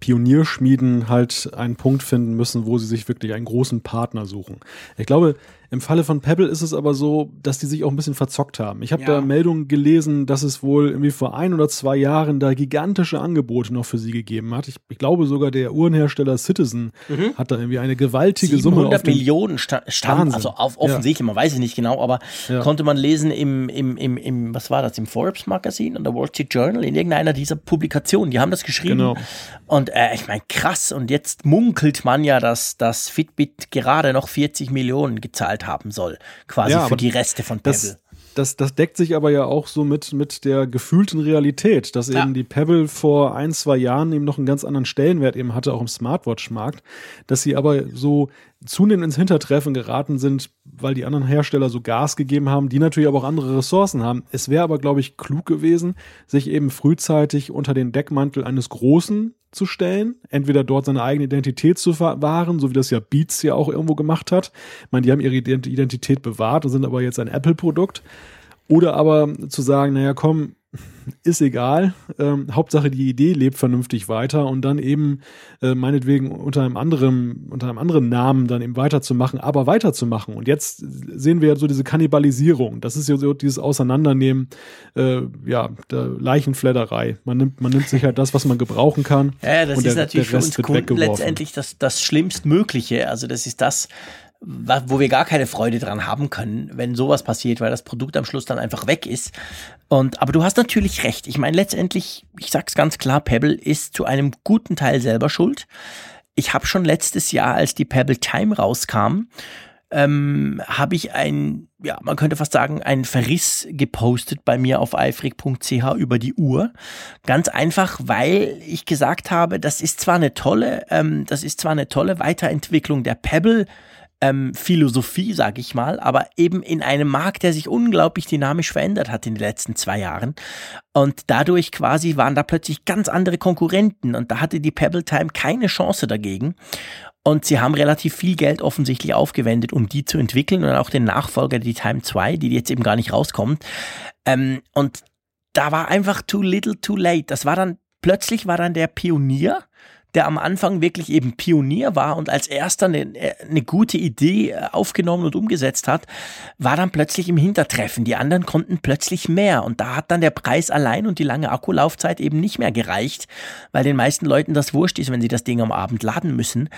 Pionierschmieden halt einen Punkt finden müssen, wo sie sich wirklich einen großen Partner suchen. Ich glaube, im Falle von Pebble ist es aber so, dass die sich auch ein bisschen verzockt haben. Ich habe ja. da Meldungen gelesen, dass es wohl irgendwie vor ein oder zwei Jahren da gigantische Angebote noch für sie gegeben hat. Ich, ich glaube sogar der Uhrenhersteller Citizen mhm. hat da irgendwie eine gewaltige 700 Summe. 700 Millionen stand also auf, offensichtlich, ja. man weiß es nicht genau, aber ja. konnte man lesen im, im, im, im, was war das, im Forbes Magazin und der Wall Street Journal, in irgendeiner dieser Publikationen, die haben das geschrieben. Genau. Und äh, ich meine, krass, und jetzt munkelt man ja, dass das Fitbit gerade noch 40 Millionen gezahlt bezahlt haben soll, quasi ja, für die Reste von Pebble. Das, das, deckt sich aber ja auch so mit, mit der gefühlten Realität, dass ja. eben die Pebble vor ein, zwei Jahren eben noch einen ganz anderen Stellenwert eben hatte, auch im Smartwatch-Markt, dass sie aber so zunehmend ins Hintertreffen geraten sind, weil die anderen Hersteller so Gas gegeben haben, die natürlich aber auch andere Ressourcen haben. Es wäre aber, glaube ich, klug gewesen, sich eben frühzeitig unter den Deckmantel eines Großen zu stellen, entweder dort seine eigene Identität zu wahren, so wie das ja Beats ja auch irgendwo gemacht hat. Ich meine, die haben ihre Identität bewahrt und sind aber jetzt ein Apple-Produkt. Oder aber zu sagen, naja, komm, ist egal. Ähm, Hauptsache die Idee lebt vernünftig weiter und dann eben äh, meinetwegen unter einem anderen, unter einem anderen Namen dann eben weiterzumachen, aber weiterzumachen. Und jetzt sehen wir ja so diese Kannibalisierung. Das ist ja so dieses Auseinandernehmen, äh, ja, der Leichenfledderei. Man nimmt, man nimmt sich halt das, was man gebrauchen kann. Ja, das ist der, natürlich der für uns Kunden letztendlich das, das Schlimmstmögliche. Also das ist das, wo wir gar keine Freude dran haben können, wenn sowas passiert, weil das Produkt am Schluss dann einfach weg ist. Und, aber du hast natürlich recht. Ich meine, letztendlich, ich sag's ganz klar, Pebble ist zu einem guten Teil selber schuld. Ich habe schon letztes Jahr, als die Pebble Time rauskam, ähm, habe ich ein, ja, man könnte fast sagen, ein Verriss gepostet bei mir auf eifrig.ch über die Uhr. Ganz einfach, weil ich gesagt habe, das ist zwar eine tolle, ähm, das ist zwar eine tolle Weiterentwicklung der Pebble ähm, Philosophie, sage ich mal, aber eben in einem Markt, der sich unglaublich dynamisch verändert hat in den letzten zwei Jahren. Und dadurch quasi waren da plötzlich ganz andere Konkurrenten und da hatte die Pebble Time keine Chance dagegen. Und sie haben relativ viel Geld offensichtlich aufgewendet, um die zu entwickeln und auch den Nachfolger, die Time 2, die jetzt eben gar nicht rauskommt. Ähm, und da war einfach too little, too late. Das war dann, plötzlich war dann der Pionier der am Anfang wirklich eben Pionier war und als erster eine, eine gute Idee äh, aufgenommen und umgesetzt hat, war dann plötzlich im Hintertreffen. Die anderen konnten plötzlich mehr und da hat dann der Preis allein und die lange Akkulaufzeit eben nicht mehr gereicht, weil den meisten Leuten das wurscht ist, wenn sie das Ding am Abend laden müssen.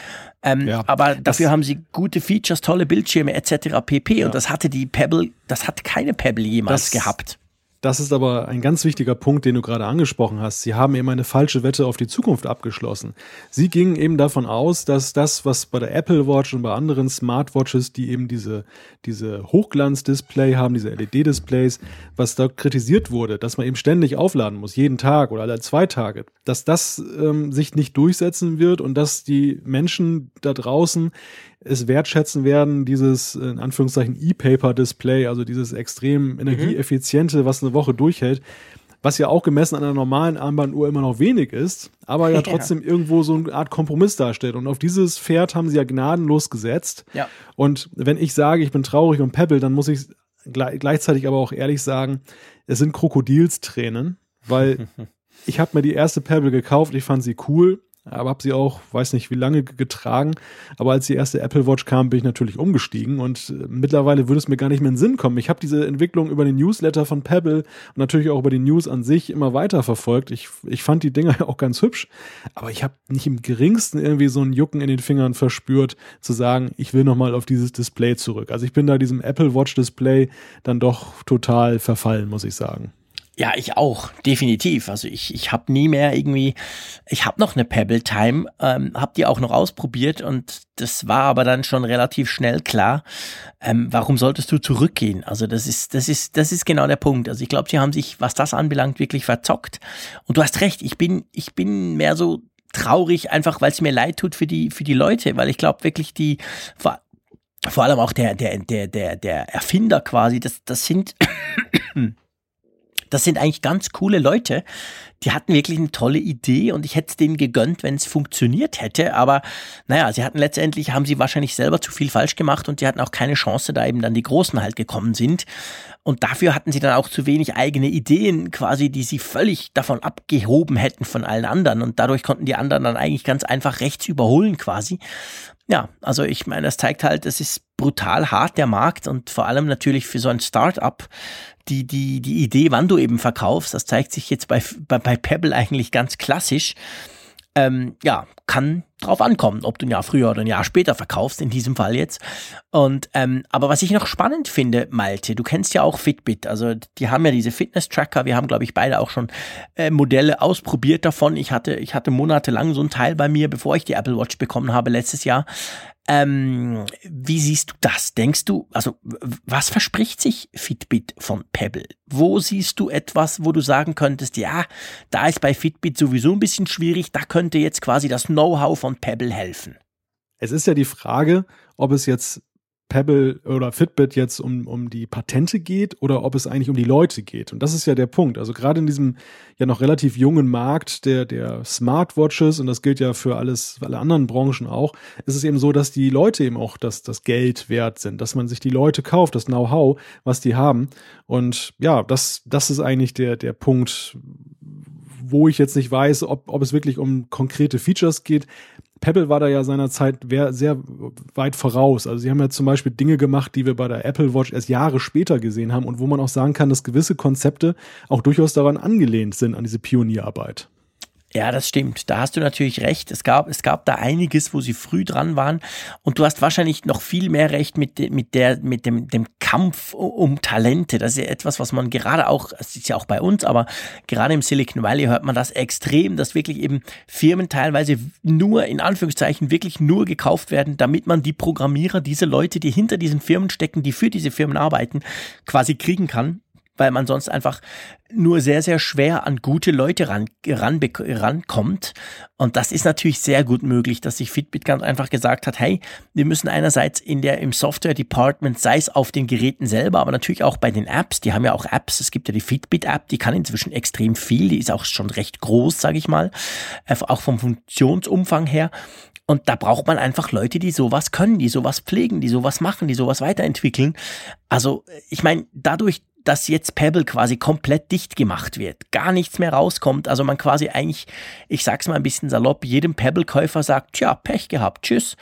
Ähm, ja, aber dafür haben sie gute Features, tolle Bildschirme etc. pp. Ja. Und das hatte die Pebble, das hat keine Pebble jemals das, gehabt. Das ist aber ein ganz wichtiger Punkt, den du gerade angesprochen hast. Sie haben eben eine falsche Wette auf die Zukunft abgeschlossen. Sie gingen eben davon aus, dass das, was bei der Apple Watch und bei anderen Smartwatches, die eben diese, diese Hochglanz-Display haben, diese LED-Displays, was da kritisiert wurde, dass man eben ständig aufladen muss, jeden Tag oder alle zwei Tage, dass das ähm, sich nicht durchsetzen wird und dass die Menschen da draußen es wertschätzen werden, dieses in Anführungszeichen E-Paper-Display, also dieses extrem mhm. energieeffiziente, was eine Woche durchhält, was ja auch gemessen an einer normalen Armbanduhr immer noch wenig ist, aber ja trotzdem ja. irgendwo so eine Art Kompromiss darstellt. Und auf dieses Pferd haben sie ja gnadenlos gesetzt. Ja. Und wenn ich sage, ich bin traurig und Pebble, dann muss ich gleichzeitig aber auch ehrlich sagen, es sind Krokodilstränen, weil ich habe mir die erste Pebble gekauft, ich fand sie cool, aber habe sie auch, weiß nicht wie lange getragen. Aber als die erste Apple Watch kam, bin ich natürlich umgestiegen und äh, mittlerweile würde es mir gar nicht mehr in den Sinn kommen. Ich habe diese Entwicklung über den Newsletter von Pebble und natürlich auch über die News an sich immer weiter verfolgt. Ich, ich fand die Dinger auch ganz hübsch, aber ich habe nicht im geringsten irgendwie so ein Jucken in den Fingern verspürt, zu sagen, ich will nochmal auf dieses Display zurück. Also ich bin da diesem Apple Watch Display dann doch total verfallen, muss ich sagen. Ja, ich auch, definitiv. Also ich, ich habe nie mehr irgendwie, ich habe noch eine Pebble Time, ähm, habe die auch noch ausprobiert und das war aber dann schon relativ schnell klar. Ähm, warum solltest du zurückgehen? Also das ist, das ist, das ist genau der Punkt. Also ich glaube, sie haben sich, was das anbelangt, wirklich verzockt. Und du hast recht, ich bin, ich bin mehr so traurig, einfach weil es mir leid tut für die, für die Leute, weil ich glaube wirklich die, vor, vor allem auch der, der, der, der, der Erfinder quasi, das, das sind das sind eigentlich ganz coole Leute. Die hatten wirklich eine tolle Idee und ich hätte es denen gegönnt, wenn es funktioniert hätte. Aber naja, sie hatten letztendlich, haben sie wahrscheinlich selber zu viel falsch gemacht und die hatten auch keine Chance, da eben dann die Großen halt gekommen sind. Und dafür hatten sie dann auch zu wenig eigene Ideen, quasi, die sie völlig davon abgehoben hätten von allen anderen. Und dadurch konnten die anderen dann eigentlich ganz einfach rechts überholen quasi. Ja, also ich meine, das zeigt halt, es ist brutal hart der Markt und vor allem natürlich für so ein Startup die, die, die Idee, wann du eben verkaufst, das zeigt sich jetzt bei, bei, bei Pebble eigentlich ganz klassisch. Ähm, ja, kann drauf ankommen, ob du ein Jahr früher oder ein Jahr später verkaufst, in diesem Fall jetzt. Und ähm, aber was ich noch spannend finde, Malte, du kennst ja auch Fitbit, also die haben ja diese Fitness-Tracker, wir haben, glaube ich, beide auch schon äh, Modelle ausprobiert davon. Ich hatte, ich hatte monatelang so ein Teil bei mir, bevor ich die Apple Watch bekommen habe letztes Jahr. Ähm, wie siehst du das? Denkst du, also was verspricht sich Fitbit von Pebble? Wo siehst du etwas, wo du sagen könntest, ja, da ist bei Fitbit sowieso ein bisschen schwierig, da könnte jetzt quasi das Know-how von Pebble helfen? Es ist ja die Frage, ob es jetzt Pebble oder Fitbit jetzt um, um die Patente geht oder ob es eigentlich um die Leute geht. Und das ist ja der Punkt. Also gerade in diesem ja noch relativ jungen Markt der, der Smartwatches, und das gilt ja für alles, für alle anderen Branchen auch, ist es eben so, dass die Leute eben auch das, das Geld wert sind, dass man sich die Leute kauft, das Know-how, was die haben. Und ja, das, das ist eigentlich der, der Punkt, wo ich jetzt nicht weiß, ob, ob es wirklich um konkrete Features geht. Pebble war da ja seinerzeit sehr weit voraus. Also sie haben ja zum Beispiel Dinge gemacht, die wir bei der Apple Watch erst Jahre später gesehen haben und wo man auch sagen kann, dass gewisse Konzepte auch durchaus daran angelehnt sind, an diese Pionierarbeit. Ja, das stimmt. Da hast du natürlich recht. Es gab, es gab da einiges, wo sie früh dran waren. Und du hast wahrscheinlich noch viel mehr recht mit, mit, der, mit dem, dem Kampf um Talente. Das ist ja etwas, was man gerade auch, es ist ja auch bei uns, aber gerade im Silicon Valley hört man das extrem, dass wirklich eben Firmen teilweise nur, in Anführungszeichen, wirklich nur gekauft werden, damit man die Programmierer, diese Leute, die hinter diesen Firmen stecken, die für diese Firmen arbeiten, quasi kriegen kann weil man sonst einfach nur sehr, sehr schwer an gute Leute ran, ran, rankommt. Und das ist natürlich sehr gut möglich, dass sich Fitbit ganz einfach gesagt hat, hey, wir müssen einerseits in der, im Software-Department, sei es auf den Geräten selber, aber natürlich auch bei den Apps, die haben ja auch Apps, es gibt ja die Fitbit-App, die kann inzwischen extrem viel, die ist auch schon recht groß, sage ich mal, äh, auch vom Funktionsumfang her. Und da braucht man einfach Leute, die sowas können, die sowas pflegen, die sowas machen, die sowas weiterentwickeln. Also ich meine, dadurch, dass jetzt Pebble quasi komplett dicht gemacht wird, gar nichts mehr rauskommt, also man quasi eigentlich, ich sag's mal ein bisschen salopp, jedem Pebble-Käufer sagt, tja, Pech gehabt, tschüss.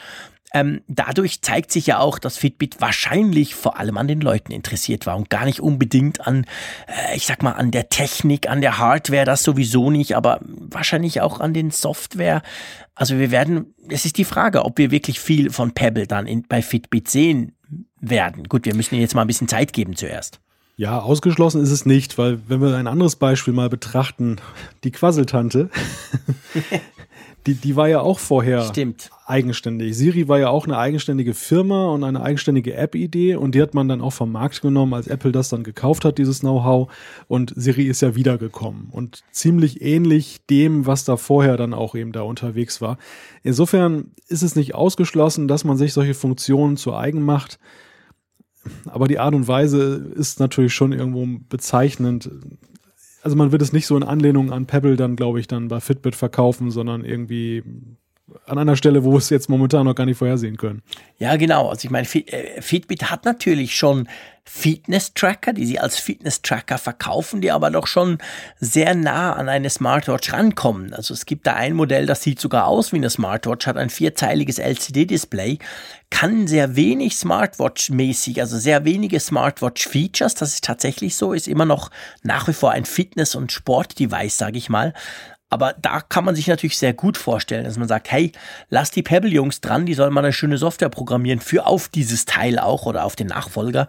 Ähm, dadurch zeigt sich ja auch, dass Fitbit wahrscheinlich vor allem an den Leuten interessiert war und gar nicht unbedingt an, äh, ich sag mal, an der Technik, an der Hardware, das sowieso nicht, aber wahrscheinlich auch an den Software. Also wir werden, es ist die Frage, ob wir wirklich viel von Pebble dann in, bei Fitbit sehen werden. Gut, wir müssen jetzt mal ein bisschen Zeit geben zuerst. Ja, ausgeschlossen ist es nicht, weil wenn wir ein anderes Beispiel mal betrachten, die Quasseltante, die, die war ja auch vorher Stimmt. eigenständig. Siri war ja auch eine eigenständige Firma und eine eigenständige App-Idee und die hat man dann auch vom Markt genommen, als Apple das dann gekauft hat, dieses Know-how. Und Siri ist ja wiedergekommen und ziemlich ähnlich dem, was da vorher dann auch eben da unterwegs war. Insofern ist es nicht ausgeschlossen, dass man sich solche Funktionen zu eigen macht aber die Art und Weise ist natürlich schon irgendwo bezeichnend. Also man wird es nicht so in Anlehnung an Pebble dann, glaube ich, dann bei Fitbit verkaufen, sondern irgendwie an einer Stelle, wo wir es jetzt momentan noch gar nicht vorhersehen können. Ja, genau. Also ich meine, äh, Fitbit hat natürlich schon Fitness-Tracker, die sie als Fitness-Tracker verkaufen, die aber doch schon sehr nah an eine Smartwatch rankommen. Also es gibt da ein Modell, das sieht sogar aus wie eine Smartwatch, hat ein vierzeiliges LCD-Display, kann sehr wenig Smartwatch-mäßig, also sehr wenige Smartwatch-Features, das ist tatsächlich so, ist immer noch nach wie vor ein Fitness- und Sport-Device, sage ich mal. Aber da kann man sich natürlich sehr gut vorstellen, dass man sagt, hey, lass die Pebble-Jungs dran, die sollen mal eine schöne Software programmieren für auf dieses Teil auch oder auf den Nachfolger.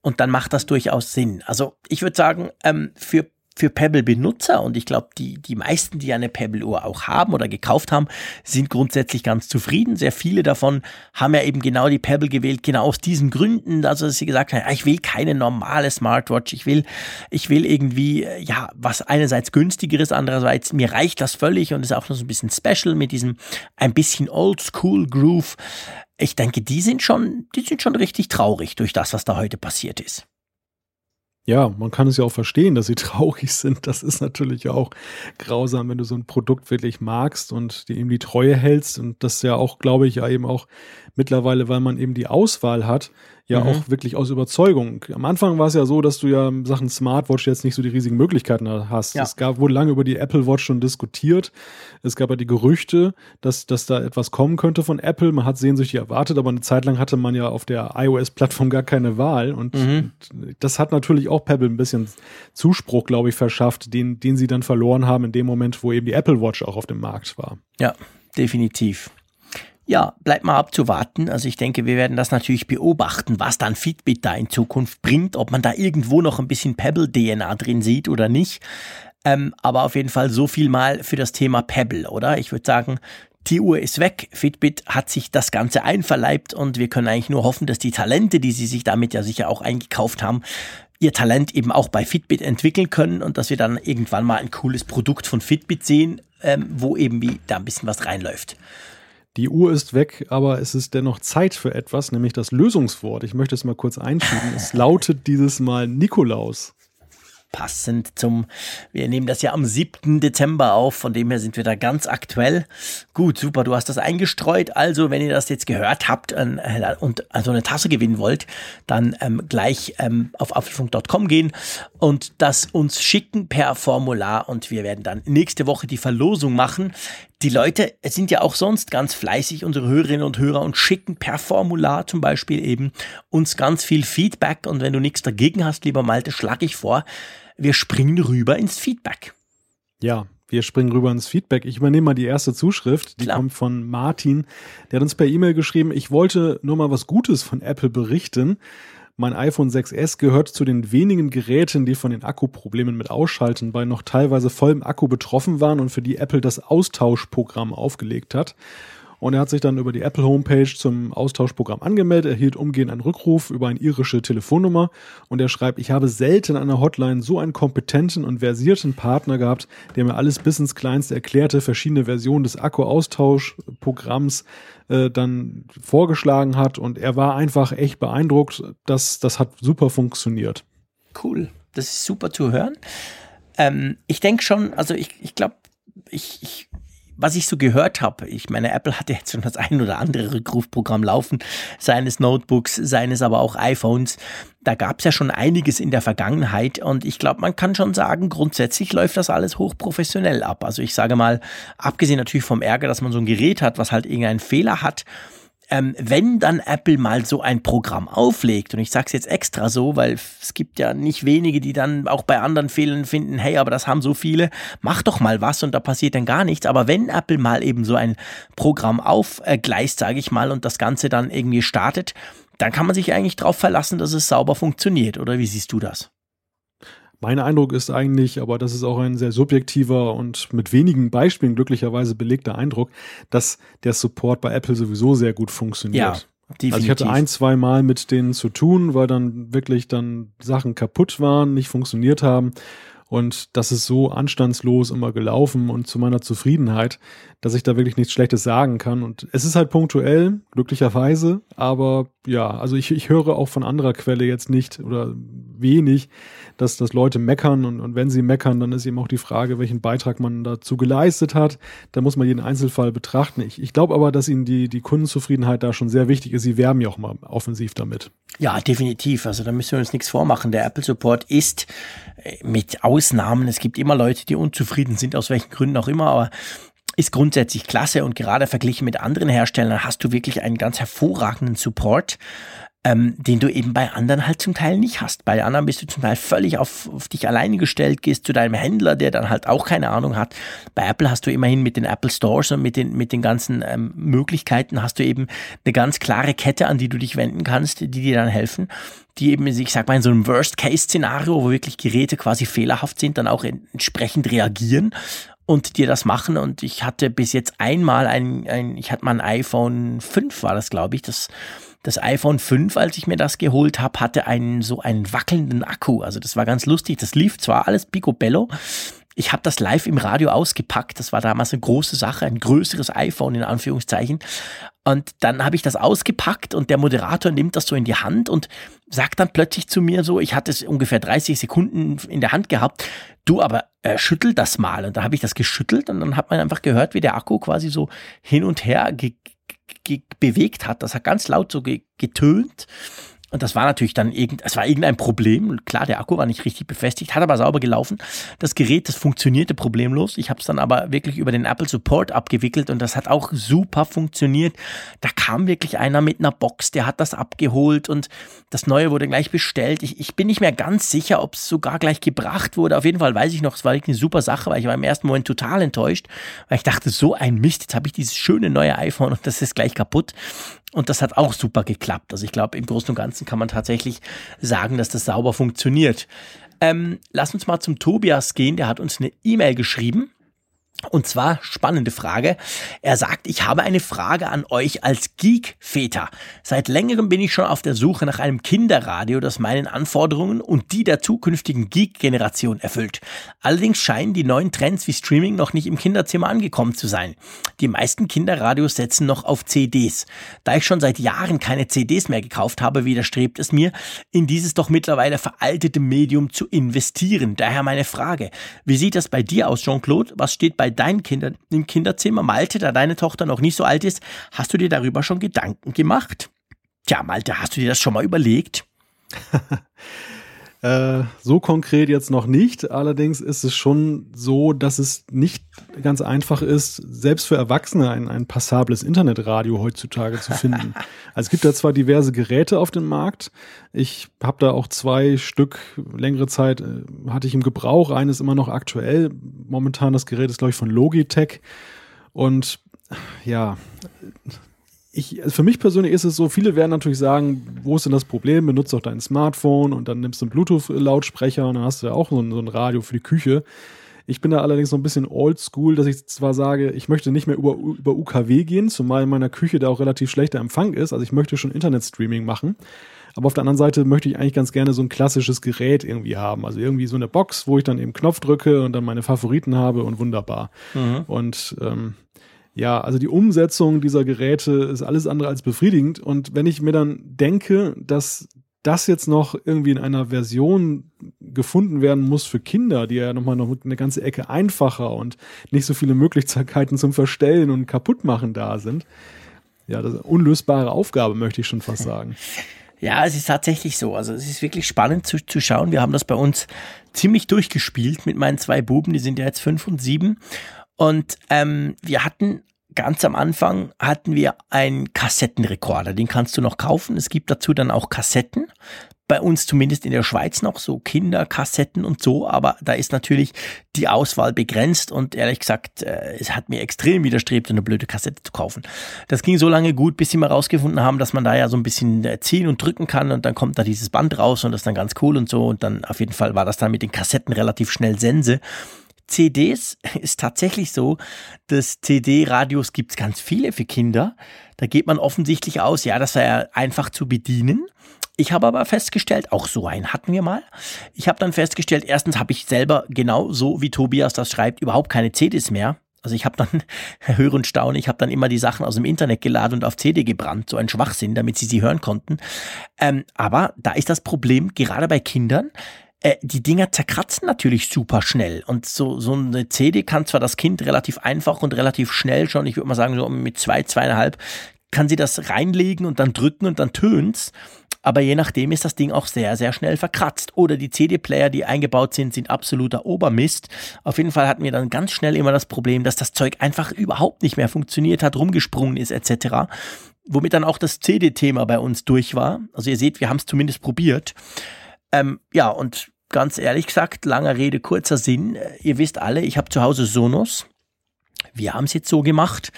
Und dann macht das durchaus Sinn. Also ich würde sagen, ähm, für für Pebble-Benutzer und ich glaube, die, die meisten, die eine Pebble-Uhr auch haben oder gekauft haben, sind grundsätzlich ganz zufrieden. Sehr viele davon haben ja eben genau die Pebble gewählt, genau aus diesen Gründen, also dass sie gesagt haben, ich will keine normale Smartwatch, ich will, ich will irgendwie, ja, was einerseits günstigeres, andererseits mir reicht das völlig und ist auch noch so ein bisschen special mit diesem ein bisschen Oldschool Groove. Ich denke, die sind schon, die sind schon richtig traurig durch das, was da heute passiert ist. Ja, man kann es ja auch verstehen, dass sie traurig sind. Das ist natürlich auch grausam, wenn du so ein Produkt wirklich magst und dir eben die Treue hältst. Und das ja auch, glaube ich, ja eben auch mittlerweile, weil man eben die Auswahl hat, ja mhm. auch wirklich aus Überzeugung. Am Anfang war es ja so, dass du ja Sachen Smartwatch jetzt nicht so die riesigen Möglichkeiten hast. Ja. Es gab, wurde lange über die Apple Watch schon diskutiert. Es gab ja die Gerüchte, dass, dass da etwas kommen könnte von Apple. Man hat sehnsüchtig erwartet, aber eine Zeit lang hatte man ja auf der iOS-Plattform gar keine Wahl. Und, mhm. und, das hat natürlich auch Pebble ein bisschen Zuspruch, glaube ich, verschafft, den, den sie dann verloren haben in dem Moment, wo eben die Apple Watch auch auf dem Markt war. Ja, definitiv. Ja, bleibt mal abzuwarten. Also ich denke, wir werden das natürlich beobachten, was dann Fitbit da in Zukunft bringt, ob man da irgendwo noch ein bisschen Pebble-DNA drin sieht oder nicht. Ähm, aber auf jeden Fall so viel mal für das Thema Pebble, oder? Ich würde sagen, die Uhr ist weg. Fitbit hat sich das Ganze einverleibt und wir können eigentlich nur hoffen, dass die Talente, die sie sich damit ja sicher auch eingekauft haben, ihr Talent eben auch bei Fitbit entwickeln können und dass wir dann irgendwann mal ein cooles Produkt von Fitbit sehen, ähm, wo eben wie da ein bisschen was reinläuft. Die Uhr ist weg, aber es ist dennoch Zeit für etwas, nämlich das Lösungswort. Ich möchte es mal kurz einschieben. Es lautet dieses Mal Nikolaus passend zum, wir nehmen das ja am 7. Dezember auf, von dem her sind wir da ganz aktuell. Gut, super, du hast das eingestreut. Also, wenn ihr das jetzt gehört habt äh, und also eine Tasse gewinnen wollt, dann ähm, gleich ähm, auf apfelfunk.com gehen und das uns schicken per Formular und wir werden dann nächste Woche die Verlosung machen. Die Leute sind ja auch sonst ganz fleißig, unsere Hörerinnen und Hörer, und schicken per Formular zum Beispiel eben uns ganz viel Feedback. Und wenn du nichts dagegen hast, lieber Malte, schlage ich vor, wir springen rüber ins Feedback. Ja, wir springen rüber ins Feedback. Ich übernehme mal die erste Zuschrift. Die Klar. kommt von Martin. Der hat uns per E-Mail geschrieben, ich wollte nur mal was Gutes von Apple berichten. Mein iPhone 6S gehört zu den wenigen Geräten, die von den Akkuproblemen mit Ausschalten bei noch teilweise vollem Akku betroffen waren und für die Apple das Austauschprogramm aufgelegt hat. Und er hat sich dann über die Apple Homepage zum Austauschprogramm angemeldet, erhielt umgehend einen Rückruf über eine irische Telefonnummer und er schreibt, ich habe selten an der Hotline so einen kompetenten und versierten Partner gehabt, der mir alles bis ins Kleinste erklärte, verschiedene Versionen des Akku-Austauschprogramms äh, dann vorgeschlagen hat und er war einfach echt beeindruckt, dass das hat super funktioniert. Cool, das ist super zu hören. Ähm, ich denke schon, also ich, ich glaube, ich, ich was ich so gehört habe, ich meine, Apple hatte jetzt schon das ein oder andere Rückrufprogramm laufen, seines Notebooks, seines aber auch iPhones. Da gab es ja schon einiges in der Vergangenheit und ich glaube, man kann schon sagen, grundsätzlich läuft das alles hochprofessionell ab. Also ich sage mal, abgesehen natürlich vom Ärger, dass man so ein Gerät hat, was halt irgendeinen Fehler hat, ähm, wenn dann Apple mal so ein Programm auflegt, und ich sage es jetzt extra so, weil es gibt ja nicht wenige, die dann auch bei anderen Fehlern finden, hey, aber das haben so viele, mach doch mal was und da passiert dann gar nichts. Aber wenn Apple mal eben so ein Programm aufgleist, sage ich mal, und das Ganze dann irgendwie startet, dann kann man sich eigentlich darauf verlassen, dass es sauber funktioniert. Oder wie siehst du das? Mein Eindruck ist eigentlich, aber das ist auch ein sehr subjektiver und mit wenigen Beispielen glücklicherweise belegter Eindruck, dass der Support bei Apple sowieso sehr gut funktioniert. Ja. Definitiv. Also ich hatte ein, zwei Mal mit denen zu tun, weil dann wirklich dann Sachen kaputt waren, nicht funktioniert haben. Und das ist so anstandslos immer gelaufen und zu meiner Zufriedenheit, dass ich da wirklich nichts Schlechtes sagen kann. Und es ist halt punktuell, glücklicherweise, aber ja, also ich, ich höre auch von anderer Quelle jetzt nicht oder wenig, dass, dass Leute meckern und, und wenn sie meckern, dann ist eben auch die Frage, welchen Beitrag man dazu geleistet hat. Da muss man jeden Einzelfall betrachten. Ich, ich glaube aber, dass ihnen die, die Kundenzufriedenheit da schon sehr wichtig ist. Sie werben ja auch mal offensiv damit. Ja, definitiv. Also da müssen wir uns nichts vormachen. Der Apple Support ist mit Ausnahmen, es gibt immer Leute, die unzufrieden sind, aus welchen Gründen auch immer, aber ist grundsätzlich klasse. Und gerade verglichen mit anderen Herstellern hast du wirklich einen ganz hervorragenden Support ähm, den du eben bei anderen halt zum Teil nicht hast. Bei anderen bist du zum Teil völlig auf, auf dich alleine gestellt, gehst zu deinem Händler, der dann halt auch keine Ahnung hat. Bei Apple hast du immerhin mit den Apple Stores und mit den, mit den ganzen ähm, Möglichkeiten hast du eben eine ganz klare Kette, an die du dich wenden kannst, die dir dann helfen die eben, ich sag mal, in so einem Worst-Case-Szenario, wo wirklich Geräte quasi fehlerhaft sind, dann auch entsprechend reagieren und dir das machen. Und ich hatte bis jetzt einmal ein, ein ich hatte mal ein iPhone 5, war das, glaube ich, das das iPhone 5, als ich mir das geholt habe, hatte einen so einen wackelnden Akku. Also das war ganz lustig. Das lief zwar alles picobello. Ich habe das live im Radio ausgepackt. Das war damals eine große Sache, ein größeres iPhone in Anführungszeichen. Und dann habe ich das ausgepackt und der Moderator nimmt das so in die Hand und sagt dann plötzlich zu mir so, ich hatte es ungefähr 30 Sekunden in der Hand gehabt, du aber äh, schüttel das mal. Und da habe ich das geschüttelt und dann hat man einfach gehört, wie der Akku quasi so hin und her ge bewegt hat. Das hat ganz laut so getönt. Und das war natürlich dann irgend, es war irgendein Problem. Klar, der Akku war nicht richtig befestigt, hat aber sauber gelaufen. Das Gerät, das funktionierte problemlos. Ich habe es dann aber wirklich über den Apple Support abgewickelt und das hat auch super funktioniert. Da kam wirklich einer mit einer Box, der hat das abgeholt und das Neue wurde gleich bestellt. Ich, ich bin nicht mehr ganz sicher, ob es sogar gleich gebracht wurde. Auf jeden Fall weiß ich noch, es war wirklich eine super Sache, weil ich war im ersten Moment total enttäuscht, weil ich dachte, so ein Mist, jetzt habe ich dieses schöne neue iPhone und das ist gleich kaputt. Und das hat auch super geklappt. Also ich glaube, im Großen und Ganzen kann man tatsächlich sagen, dass das sauber funktioniert. Ähm, lass uns mal zum Tobias gehen. Der hat uns eine E-Mail geschrieben. Und zwar spannende Frage. Er sagt, ich habe eine Frage an euch als Geek-Väter. Seit längerem bin ich schon auf der Suche nach einem Kinderradio, das meinen Anforderungen und die der zukünftigen Geek-Generation erfüllt. Allerdings scheinen die neuen Trends wie Streaming noch nicht im Kinderzimmer angekommen zu sein. Die meisten Kinderradios setzen noch auf CDs. Da ich schon seit Jahren keine CDs mehr gekauft habe, widerstrebt es mir, in dieses doch mittlerweile veraltete Medium zu investieren. Daher meine Frage. Wie sieht das bei dir aus, Jean-Claude? Was steht bei bei deinen Kindern im Kinderzimmer, Malte, da deine Tochter noch nicht so alt ist, hast du dir darüber schon Gedanken gemacht? Tja, Malte, hast du dir das schon mal überlegt? Äh, so konkret jetzt noch nicht. Allerdings ist es schon so, dass es nicht ganz einfach ist, selbst für Erwachsene ein, ein passables Internetradio heutzutage zu finden. also es gibt da zwar diverse Geräte auf dem Markt. Ich habe da auch zwei Stück längere Zeit äh, hatte ich im Gebrauch. Eines immer noch aktuell. Momentan das Gerät ist glaube ich von Logitech. Und ja, ich, für mich persönlich ist es so, viele werden natürlich sagen, wo ist denn das Problem? Benutzt doch dein Smartphone und dann nimmst du einen Bluetooth-Lautsprecher und dann hast du ja auch so ein, so ein Radio für die Küche. Ich bin da allerdings so ein bisschen oldschool, dass ich zwar sage, ich möchte nicht mehr über, über UKW gehen, zumal in meiner Küche da auch relativ schlechter Empfang ist. Also ich möchte schon Internetstreaming machen. Aber auf der anderen Seite möchte ich eigentlich ganz gerne so ein klassisches Gerät irgendwie haben. Also irgendwie so eine Box, wo ich dann eben Knopf drücke und dann meine Favoriten habe und wunderbar. Mhm. Und ähm, ja, also die Umsetzung dieser Geräte ist alles andere als befriedigend. Und wenn ich mir dann denke, dass das jetzt noch irgendwie in einer Version gefunden werden muss für Kinder, die ja nochmal noch eine ganze Ecke einfacher und nicht so viele Möglichkeiten zum Verstellen und Kaputtmachen da sind. Ja, das ist eine unlösbare Aufgabe, möchte ich schon fast sagen. Ja, es ist tatsächlich so. Also es ist wirklich spannend zu, zu schauen. Wir haben das bei uns ziemlich durchgespielt mit meinen zwei Buben, die sind ja jetzt fünf und sieben. Und ähm, wir hatten ganz am Anfang hatten wir einen Kassettenrekorder, den kannst du noch kaufen. Es gibt dazu dann auch Kassetten. Bei uns zumindest in der Schweiz noch so Kinderkassetten und so, aber da ist natürlich die Auswahl begrenzt und ehrlich gesagt, äh, es hat mir extrem widerstrebt, eine blöde Kassette zu kaufen. Das ging so lange gut, bis sie mal rausgefunden haben, dass man da ja so ein bisschen äh, ziehen und drücken kann und dann kommt da dieses Band raus und das ist dann ganz cool und so und dann auf jeden Fall war das dann mit den Kassetten relativ schnell Sense. CDs ist tatsächlich so, dass CD-Radios gibt es ganz viele für Kinder. Da geht man offensichtlich aus, ja, das sei einfach zu bedienen. Ich habe aber festgestellt, auch so einen hatten wir mal. Ich habe dann festgestellt, erstens habe ich selber genau so, wie Tobias das schreibt, überhaupt keine CDs mehr. Also ich habe dann, höre und staune, ich habe dann immer die Sachen aus dem Internet geladen und auf CD gebrannt, so ein Schwachsinn, damit sie sie hören konnten. Ähm, aber da ist das Problem, gerade bei Kindern, äh, die Dinger zerkratzen natürlich super schnell. Und so, so eine CD kann zwar das Kind relativ einfach und relativ schnell schon, ich würde mal sagen, so mit zwei, zweieinhalb, kann sie das reinlegen und dann drücken und dann tönt's. Aber je nachdem ist das Ding auch sehr, sehr schnell verkratzt. Oder die CD-Player, die eingebaut sind, sind absoluter Obermist. Auf jeden Fall hatten wir dann ganz schnell immer das Problem, dass das Zeug einfach überhaupt nicht mehr funktioniert hat, rumgesprungen ist etc. Womit dann auch das CD-Thema bei uns durch war. Also ihr seht, wir haben es zumindest probiert. Ähm, ja, und ganz ehrlich gesagt, langer Rede, kurzer Sinn. Ihr wisst alle, ich habe zu Hause Sonos. Wir haben es jetzt so gemacht.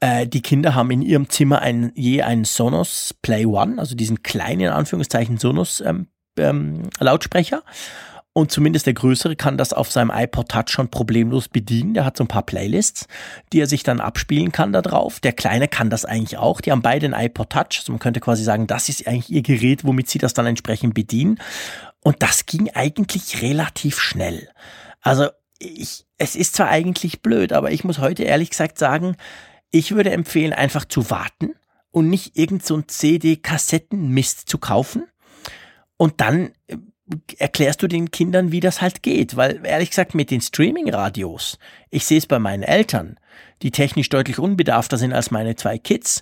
Äh, die Kinder haben in ihrem Zimmer ein, je einen Sonos Play One, also diesen kleinen, in Anführungszeichen, Sonos ähm, ähm, Lautsprecher. Und zumindest der Größere kann das auf seinem iPod Touch schon problemlos bedienen. Der hat so ein paar Playlists, die er sich dann abspielen kann da drauf. Der Kleine kann das eigentlich auch. Die haben beide ein iPod Touch. Also man könnte quasi sagen, das ist eigentlich ihr Gerät, womit sie das dann entsprechend bedienen. Und das ging eigentlich relativ schnell. Also ich, es ist zwar eigentlich blöd, aber ich muss heute ehrlich gesagt sagen, ich würde empfehlen, einfach zu warten und nicht irgend so ein CD-Kassettenmist zu kaufen. Und dann äh, erklärst du den Kindern, wie das halt geht. Weil ehrlich gesagt, mit den Streaming-Radios, ich sehe es bei meinen Eltern, die technisch deutlich unbedarfter sind als meine zwei Kids,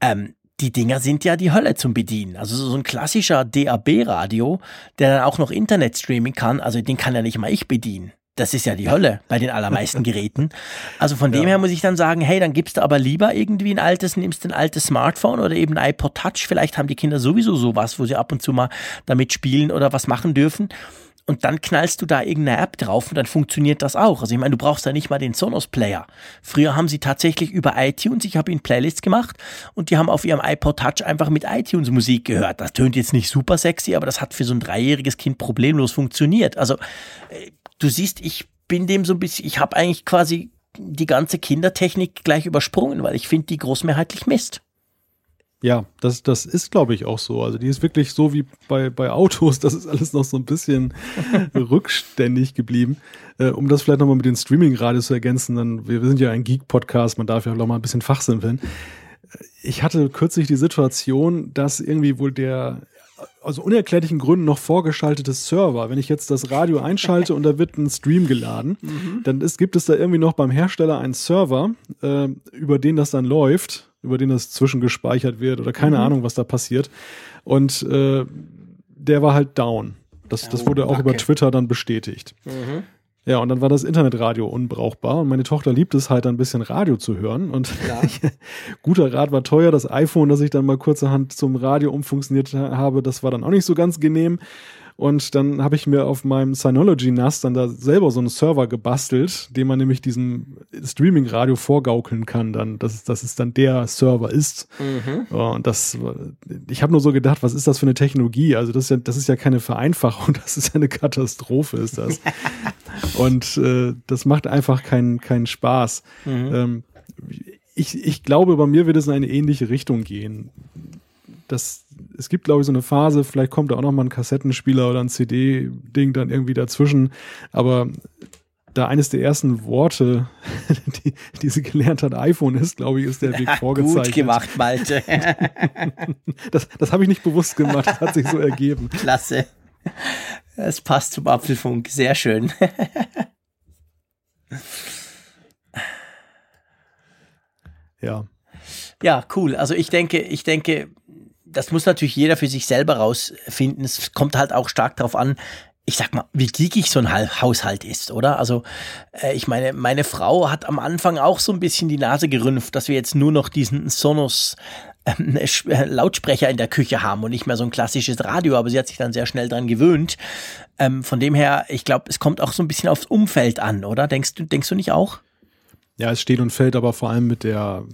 ähm, die Dinger sind ja die Hölle zum Bedienen. Also so ein klassischer DAB-Radio, der dann auch noch Internet-Streaming kann, also den kann ja nicht mal ich bedienen. Das ist ja die Hölle bei den allermeisten Geräten. Also von ja. dem her muss ich dann sagen, hey, dann gibst du aber lieber irgendwie ein altes, nimmst ein altes Smartphone oder eben ein iPod Touch. Vielleicht haben die Kinder sowieso sowas, wo sie ab und zu mal damit spielen oder was machen dürfen und dann knallst du da irgendeine App drauf und dann funktioniert das auch. Also ich meine, du brauchst da nicht mal den Sonos Player. Früher haben sie tatsächlich über iTunes, ich habe ihnen Playlists gemacht und die haben auf ihrem iPod Touch einfach mit iTunes Musik gehört. Das tönt jetzt nicht super sexy, aber das hat für so ein dreijähriges Kind problemlos funktioniert. Also äh, du siehst, ich bin dem so ein bisschen, ich habe eigentlich quasi die ganze Kindertechnik gleich übersprungen, weil ich finde die großmehrheitlich Mist. Ja, das, das ist, glaube ich, auch so. Also die ist wirklich so wie bei, bei Autos, das ist alles noch so ein bisschen rückständig geblieben. Äh, um das vielleicht nochmal mit den Streaming-Radios zu ergänzen, dann, wir, sind ja ein Geek-Podcast, man darf ja auch mal ein bisschen fachsimpeln. Ich hatte kürzlich die Situation, dass irgendwie wohl der aus unerklärlichen Gründen noch vorgeschaltete Server. Wenn ich jetzt das Radio einschalte und da wird ein Stream geladen, mhm. dann ist, gibt es da irgendwie noch beim Hersteller einen Server, äh, über den das dann läuft, über den das zwischengespeichert wird oder keine mhm. Ahnung, was da passiert. Und äh, der war halt down. Das, das wurde auch okay. über Twitter dann bestätigt. Mhm. Ja, und dann war das Internetradio unbrauchbar und meine Tochter liebt es halt ein bisschen Radio zu hören und ja. guter Rat war teuer. Das iPhone, das ich dann mal kurzerhand zum Radio umfunktioniert habe, das war dann auch nicht so ganz genehm. Und dann habe ich mir auf meinem Synology NAS dann da selber so einen Server gebastelt, den man nämlich diesem Streaming-Radio vorgaukeln kann, dann, dass, dass es dann der Server ist. Mhm. Und das, ich habe nur so gedacht, was ist das für eine Technologie? Also das ist ja, das ist ja keine Vereinfachung, das ist ja eine Katastrophe, ist das. Und äh, das macht einfach keinen keinen Spaß. Mhm. Ähm, ich, ich glaube, bei mir wird es in eine ähnliche Richtung gehen. Das, es gibt, glaube ich, so eine Phase, vielleicht kommt da auch noch mal ein Kassettenspieler oder ein CD-Ding dann irgendwie dazwischen. Aber da eines der ersten Worte, die, die sie gelernt hat, iPhone ist, glaube ich, ist der Weg vorgezeichnet. Gut gemacht, Malte. das das habe ich nicht bewusst gemacht, das hat sich so ergeben. Klasse. Es passt zum Apfelfunk, sehr schön. ja. Ja, cool. Also ich denke, ich denke, das muss natürlich jeder für sich selber rausfinden. Es kommt halt auch stark darauf an, ich sag mal, wie geekig so ein Haushalt ist, oder? Also, äh, ich meine, meine Frau hat am Anfang auch so ein bisschen die Nase gerümpft, dass wir jetzt nur noch diesen Sonos ähm, äh, Lautsprecher in der Küche haben und nicht mehr so ein klassisches Radio, aber sie hat sich dann sehr schnell dran gewöhnt. Ähm, von dem her, ich glaube, es kommt auch so ein bisschen aufs Umfeld an, oder? Denkst du, denkst du nicht auch? Ja, es steht und fällt aber vor allem mit der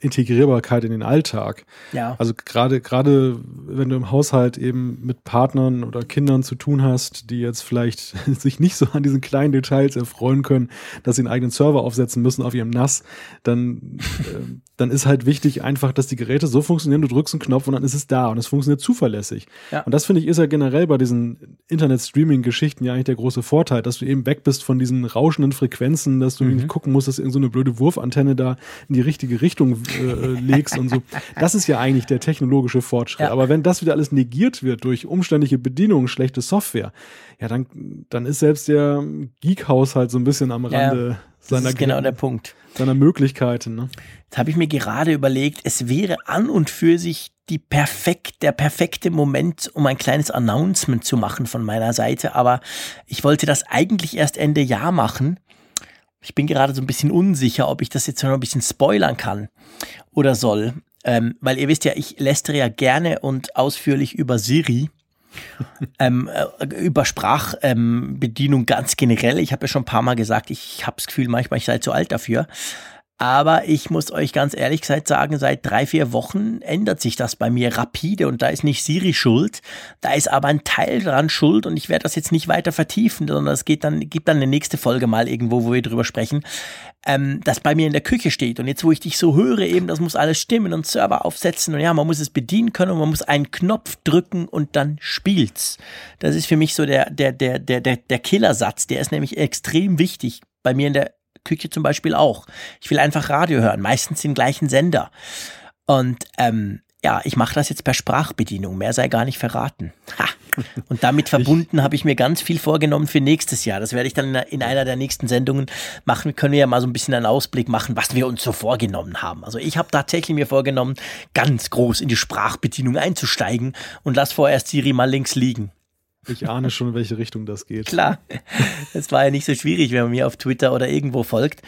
Integrierbarkeit in den Alltag. Ja. Also gerade gerade wenn du im Haushalt eben mit Partnern oder Kindern zu tun hast, die jetzt vielleicht sich nicht so an diesen kleinen Details erfreuen können, dass sie einen eigenen Server aufsetzen müssen auf ihrem NAS, dann äh, dann ist halt wichtig einfach, dass die Geräte so funktionieren, du drückst einen Knopf und dann ist es da und es funktioniert zuverlässig. Ja. Und das finde ich ist ja generell bei diesen Internet-Streaming-Geschichten ja eigentlich der große Vorteil, dass du eben weg bist von diesen rauschenden Frequenzen, dass du mhm. nicht gucken musst, dass irgendeine so blöde Wurfantenne da in die richtige Richtung äh, legst und so. Das ist ja eigentlich der technologische Fortschritt. Ja. Aber wenn das wieder alles negiert wird durch umständliche Bedienungen, schlechte Software, ja, dann, dann ist selbst der Geek-Haushalt so ein bisschen am Rande ja, seiner, das ist genau der Punkt. seiner Möglichkeiten. Ne? Jetzt habe ich mir gerade überlegt, es wäre an und für sich die perfekt, der perfekte Moment, um ein kleines Announcement zu machen von meiner Seite, aber ich wollte das eigentlich erst Ende Jahr machen. Ich bin gerade so ein bisschen unsicher, ob ich das jetzt noch ein bisschen spoilern kann oder soll. Ähm, weil ihr wisst ja, ich lästere ja gerne und ausführlich über Siri. ähm, äh, über Sprachbedienung ähm, ganz generell. Ich habe ja schon ein paar Mal gesagt, ich habe das Gefühl, manchmal ich sei zu alt dafür. Aber ich muss euch ganz ehrlich gesagt sagen, seit drei, vier Wochen ändert sich das bei mir rapide und da ist nicht Siri schuld, da ist aber ein Teil dran schuld und ich werde das jetzt nicht weiter vertiefen, sondern es geht dann, gibt dann eine nächste Folge mal irgendwo, wo wir drüber sprechen, ähm, das bei mir in der Küche steht. Und jetzt, wo ich dich so höre, eben, das muss alles stimmen und Server aufsetzen und ja, man muss es bedienen können und man muss einen Knopf drücken und dann spielt's. Das ist für mich so der, der, der, der, der, der Killersatz, der ist nämlich extrem wichtig bei mir in der Küche zum Beispiel auch. Ich will einfach Radio hören, meistens den gleichen Sender. Und ähm, ja, ich mache das jetzt per Sprachbedienung, mehr sei gar nicht verraten. Ha. Und damit verbunden habe ich mir ganz viel vorgenommen für nächstes Jahr. Das werde ich dann in einer der nächsten Sendungen machen. Können wir ja mal so ein bisschen einen Ausblick machen, was wir uns so vorgenommen haben. Also ich habe tatsächlich mir vorgenommen, ganz groß in die Sprachbedienung einzusteigen und lass vorerst Siri mal links liegen. Ich ahne schon, in welche Richtung das geht. Klar, es war ja nicht so schwierig, wenn man mir auf Twitter oder irgendwo folgt.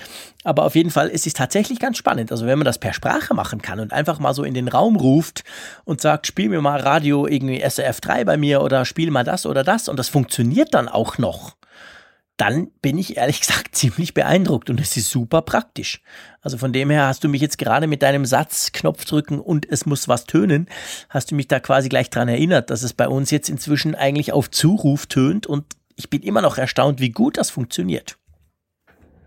Aber auf jeden Fall ist es tatsächlich ganz spannend. Also wenn man das per Sprache machen kann und einfach mal so in den Raum ruft und sagt, spiel mir mal Radio irgendwie SRF 3 bei mir oder spiel mal das oder das und das funktioniert dann auch noch dann bin ich ehrlich gesagt ziemlich beeindruckt und es ist super praktisch. Also von dem her hast du mich jetzt gerade mit deinem Satz Knopf drücken und es muss was tönen, hast du mich da quasi gleich dran erinnert, dass es bei uns jetzt inzwischen eigentlich auf Zuruf tönt und ich bin immer noch erstaunt, wie gut das funktioniert.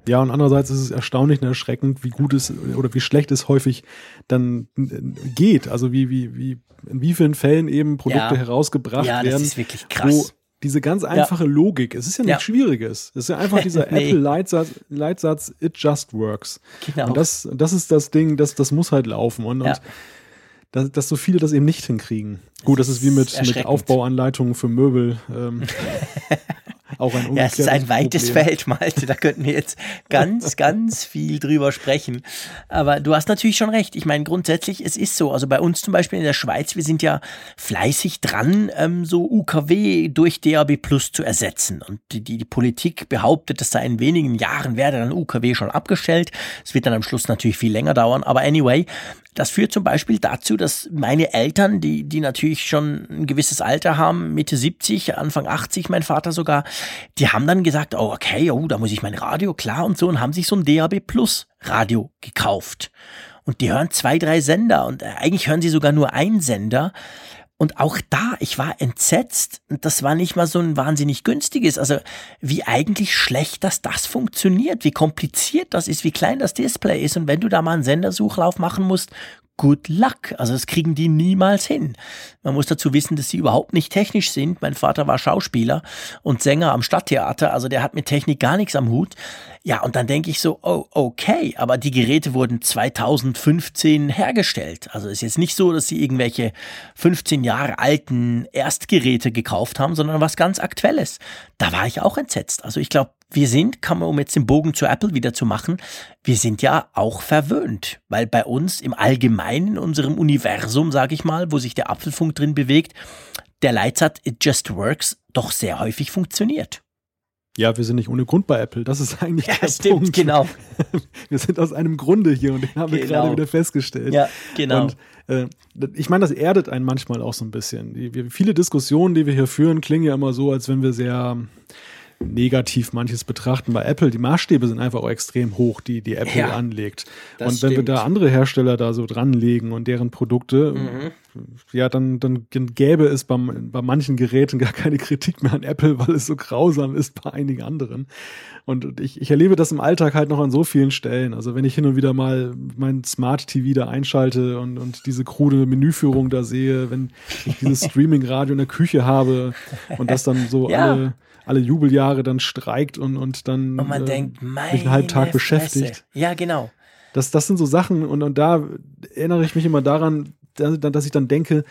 Ja, und andererseits ist es erstaunlich und erschreckend, wie gut es oder wie schlecht es häufig dann äh, geht. Also wie, wie, wie, in wie vielen Fällen eben Produkte ja. herausgebracht ja, werden. Ja, diese ganz einfache ja. Logik, es ist ja nichts Schwieriges. Es ist ja einfach dieser nee. Apple-Leitsatz, Leitsatz, it just works. Genau. Und das, das ist das Ding, das, das muss halt laufen. Und, und dass, dass so viele das eben nicht hinkriegen. Gut, das ist wie mit, mit Aufbauanleitungen für Möbel. Ähm, auch ein Ja, es ist ein weites Problem. Feld, Malte. Da könnten wir jetzt ganz, ganz viel drüber sprechen. Aber du hast natürlich schon recht. Ich meine, grundsätzlich, es ist so. Also bei uns zum Beispiel in der Schweiz, wir sind ja fleißig dran, ähm, so UKW durch DAB Plus zu ersetzen. Und die, die, die Politik behauptet, dass da in wenigen Jahren werde dann UKW schon abgestellt. Es wird dann am Schluss natürlich viel länger dauern. Aber anyway, das führt zum Beispiel dazu, dass meine Eltern, die, die natürlich schon ein gewisses Alter haben, Mitte 70, Anfang 80, mein Vater sogar, die haben dann gesagt, oh, okay, oh, da muss ich mein Radio, klar und so, und haben sich so ein DAB Plus Radio gekauft. Und die hören zwei, drei Sender und äh, eigentlich hören sie sogar nur einen Sender. Und auch da, ich war entsetzt. Das war nicht mal so ein wahnsinnig günstiges. Also wie eigentlich schlecht, dass das funktioniert, wie kompliziert das ist, wie klein das Display ist. Und wenn du da mal einen Sendersuchlauf machen musst, good luck. Also das kriegen die niemals hin. Man muss dazu wissen, dass sie überhaupt nicht technisch sind. Mein Vater war Schauspieler und Sänger am Stadttheater, also der hat mit Technik gar nichts am Hut. Ja, und dann denke ich so, oh, okay, aber die Geräte wurden 2015 hergestellt. Also ist jetzt nicht so, dass sie irgendwelche 15 Jahre alten Erstgeräte gekauft haben, sondern was ganz Aktuelles. Da war ich auch entsetzt. Also ich glaube, wir sind, kann man, um jetzt den Bogen zu Apple wieder zu machen, wir sind ja auch verwöhnt, weil bei uns im Allgemeinen, in unserem Universum, sage ich mal, wo sich der Apfelfunk drin bewegt, der Leitsatz It Just Works doch sehr häufig funktioniert. Ja, wir sind nicht ohne Grund bei Apple. Das ist eigentlich ja, der stimmt, Punkt. genau. Wir sind aus einem Grunde hier und den haben genau. wir gerade wieder festgestellt. Ja, genau. Und äh, ich meine, das erdet einen manchmal auch so ein bisschen. Die, viele Diskussionen, die wir hier führen, klingen ja immer so, als wenn wir sehr negativ manches betrachten. Bei Apple, die Maßstäbe sind einfach auch extrem hoch, die, die Apple ja, anlegt. Und wenn stimmt. wir da andere Hersteller da so dranlegen und deren Produkte, mhm. ja, dann, dann gäbe es bei, bei manchen Geräten gar keine Kritik mehr an Apple, weil es so grausam ist bei einigen anderen. Und ich, ich erlebe das im Alltag halt noch an so vielen Stellen. Also wenn ich hin und wieder mal mein Smart TV da einschalte und, und diese krude Menüführung da sehe, wenn ich dieses Streaming-Radio in der Küche habe und das dann so ja. alle alle Jubeljahre dann streikt und, und dann und man äh, denkt, mich einen halben Tag beschäftigt. Ja, genau. Das, das sind so Sachen und, und da erinnere ich mich immer daran, dass, dass ich dann denke,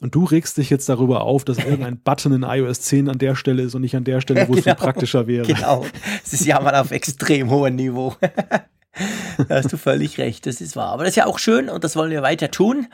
und du regst dich jetzt darüber auf, dass irgendein Button in iOS 10 an der Stelle ist und nicht an der Stelle, wo genau, es viel praktischer wäre. Genau. Es ist ja mal auf extrem hohem Niveau. Da hast du völlig recht, das ist wahr. Aber das ist ja auch schön und das wollen wir weiter tun.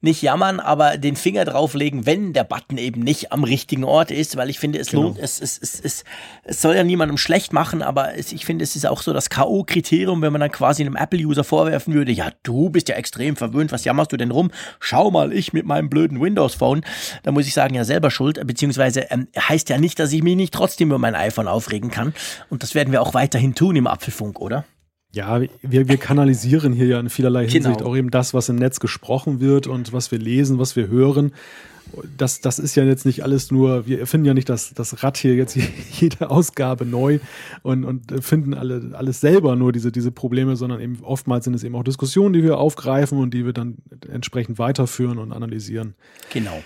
Nicht jammern, aber den Finger drauflegen, wenn der Button eben nicht am richtigen Ort ist, weil ich finde, es genau. lohnt, es, es, es, es, es soll ja niemandem schlecht machen, aber es, ich finde, es ist auch so das K.O.-Kriterium, wenn man dann quasi einem Apple-User vorwerfen würde, ja, du bist ja extrem verwöhnt, was jammerst du denn rum? Schau mal, ich mit meinem blöden Windows-Phone. Da muss ich sagen, ja, selber schuld, beziehungsweise ähm, heißt ja nicht, dass ich mich nicht trotzdem über mein iPhone aufregen kann. Und das werden wir auch weiterhin tun im Apfelfunk, oder? Ja, wir, wir kanalisieren hier ja in vielerlei genau. Hinsicht auch eben das, was im Netz gesprochen wird und was wir lesen, was wir hören. Das, das ist ja jetzt nicht alles nur, wir finden ja nicht das, das Rad hier jetzt jede Ausgabe neu und, und finden alle, alles selber nur diese, diese Probleme, sondern eben oftmals sind es eben auch Diskussionen, die wir aufgreifen und die wir dann entsprechend weiterführen und analysieren. Genau.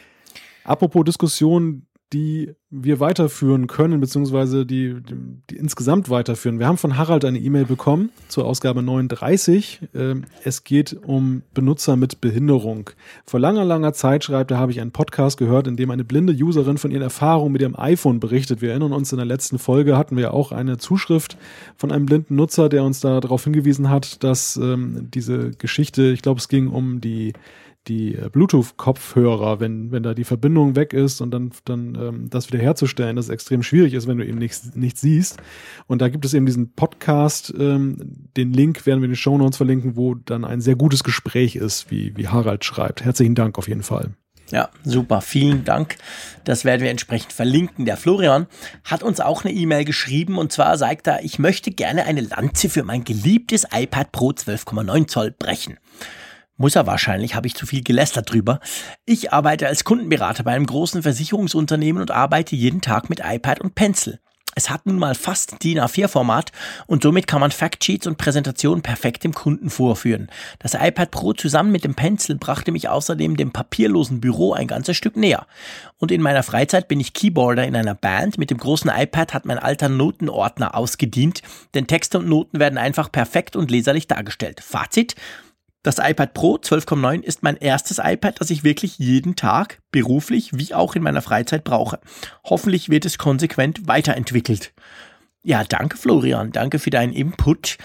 Apropos Diskussionen, die wir weiterführen können, beziehungsweise die, die, die, insgesamt weiterführen. Wir haben von Harald eine E-Mail bekommen zur Ausgabe 39. Ähm, es geht um Benutzer mit Behinderung. Vor langer, langer Zeit, schreibt er, habe ich einen Podcast gehört, in dem eine blinde Userin von ihren Erfahrungen mit ihrem iPhone berichtet. Wir erinnern uns, in der letzten Folge hatten wir auch eine Zuschrift von einem blinden Nutzer, der uns da darauf hingewiesen hat, dass ähm, diese Geschichte, ich glaube, es ging um die die äh, Bluetooth-Kopfhörer, wenn, wenn da die Verbindung weg ist und dann, dann ähm, das wieder herzustellen, das extrem schwierig ist, wenn du eben nichts, nichts siehst. Und da gibt es eben diesen Podcast, ähm, den Link werden wir in den Show Notes verlinken, wo dann ein sehr gutes Gespräch ist, wie, wie Harald schreibt. Herzlichen Dank auf jeden Fall. Ja, super, vielen Dank. Das werden wir entsprechend verlinken. Der Florian hat uns auch eine E-Mail geschrieben und zwar sagt er, ich möchte gerne eine Lanze für mein geliebtes iPad Pro 12,9 Zoll brechen. Muss er wahrscheinlich, habe ich zu viel gelästert drüber. Ich arbeite als Kundenberater bei einem großen Versicherungsunternehmen und arbeite jeden Tag mit iPad und Pencil. Es hat nun mal fast DIN A4-Format und somit kann man Factsheets und Präsentationen perfekt dem Kunden vorführen. Das iPad Pro zusammen mit dem Pencil brachte mich außerdem dem papierlosen Büro ein ganzes Stück näher. Und in meiner Freizeit bin ich Keyboarder in einer Band. Mit dem großen iPad hat mein alter Notenordner ausgedient, denn Texte und Noten werden einfach perfekt und leserlich dargestellt. Fazit, das iPad Pro 12,9 ist mein erstes iPad, das ich wirklich jeden Tag, beruflich wie auch in meiner Freizeit brauche. Hoffentlich wird es konsequent weiterentwickelt. Ja, danke Florian, danke für deinen Input.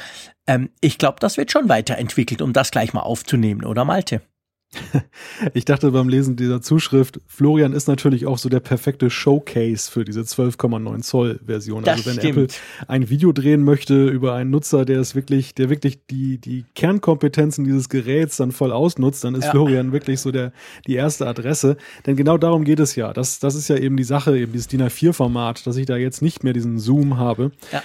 Ähm, ich glaube, das wird schon weiterentwickelt, um das gleich mal aufzunehmen, oder Malte? Ich dachte beim Lesen dieser Zuschrift, Florian ist natürlich auch so der perfekte Showcase für diese 12,9 Zoll Version. Also wenn stimmt. Apple ein Video drehen möchte über einen Nutzer, der es wirklich, der wirklich die, die Kernkompetenzen dieses Geräts dann voll ausnutzt, dann ist ja. Florian wirklich so der, die erste Adresse. Denn genau darum geht es ja. Das, das ist ja eben die Sache, eben dieses DIN A4 Format, dass ich da jetzt nicht mehr diesen Zoom habe. Ja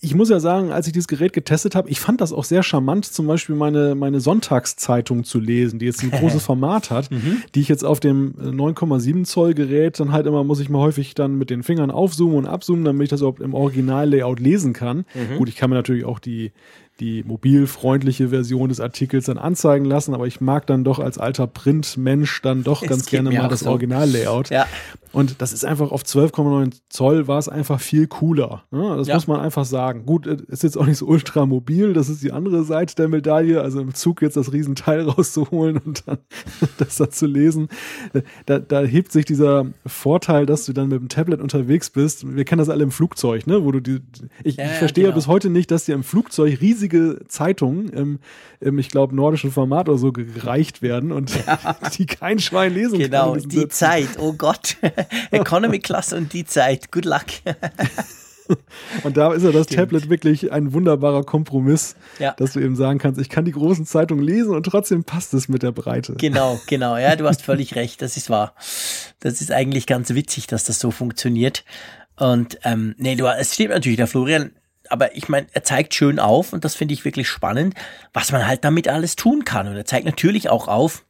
ich muss ja sagen, als ich dieses Gerät getestet habe, ich fand das auch sehr charmant, zum Beispiel meine, meine Sonntagszeitung zu lesen, die jetzt ein großes Format hat, mhm. die ich jetzt auf dem 9,7 Zoll Gerät dann halt immer, muss ich mal häufig dann mit den Fingern aufzoomen und abzoomen, damit ich das überhaupt im Original-Layout lesen kann. Mhm. Gut, ich kann mir natürlich auch die, die mobilfreundliche Version des Artikels dann anzeigen lassen, aber ich mag dann doch als alter Printmensch dann doch es ganz gerne mal das so. Original-Layout. Ja. Und das ist einfach auf 12,9 Zoll war es einfach viel cooler. Ne? Das ja. muss man einfach sagen. Gut, ist jetzt auch nicht so ultra mobil, das ist die andere Seite der Medaille. Also im Zug jetzt das Riesenteil rauszuholen und dann das da zu lesen. Da, da hebt sich dieser Vorteil, dass du dann mit dem Tablet unterwegs bist. Wir kennen das alle im Flugzeug, ne? Wo du die. Ich, ja, ich verstehe genau. bis heute nicht, dass dir im Flugzeug riesige Zeitungen im, im ich glaube, nordischen Format oder so gereicht werden und ja. die kein Schwein lesen genau, kann. Genau, die Zeit, oh Gott. Economy Class und die Zeit. Good luck. Und da ist ja das Stimmt. Tablet wirklich ein wunderbarer Kompromiss, ja. dass du eben sagen kannst, ich kann die großen Zeitungen lesen und trotzdem passt es mit der Breite. Genau, genau. Ja, du hast völlig recht. Das ist wahr. Das ist eigentlich ganz witzig, dass das so funktioniert. Und ähm, nee, du, es stimmt natürlich, der Florian, aber ich meine, er zeigt schön auf und das finde ich wirklich spannend, was man halt damit alles tun kann. Und er zeigt natürlich auch auf,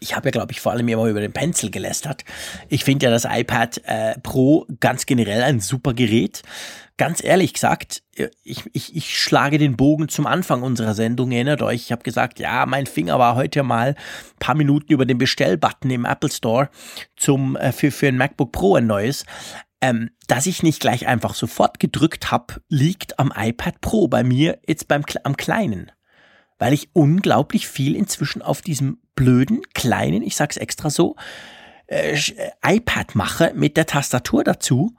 ich habe ja, glaube ich, vor allem immer über den Pencil gelästert. Ich finde ja das iPad äh, Pro ganz generell ein super Gerät. Ganz ehrlich gesagt, ich, ich, ich schlage den Bogen zum Anfang unserer Sendung. Erinnert euch, ich habe gesagt, ja, mein Finger war heute mal ein paar Minuten über den Bestellbutton im Apple Store zum, äh, für, für ein MacBook Pro ein neues. Ähm, dass ich nicht gleich einfach sofort gedrückt habe, liegt am iPad Pro bei mir jetzt beim am kleinen weil ich unglaublich viel inzwischen auf diesem blöden, kleinen, ich sag's extra so, äh, äh, iPad mache mit der Tastatur dazu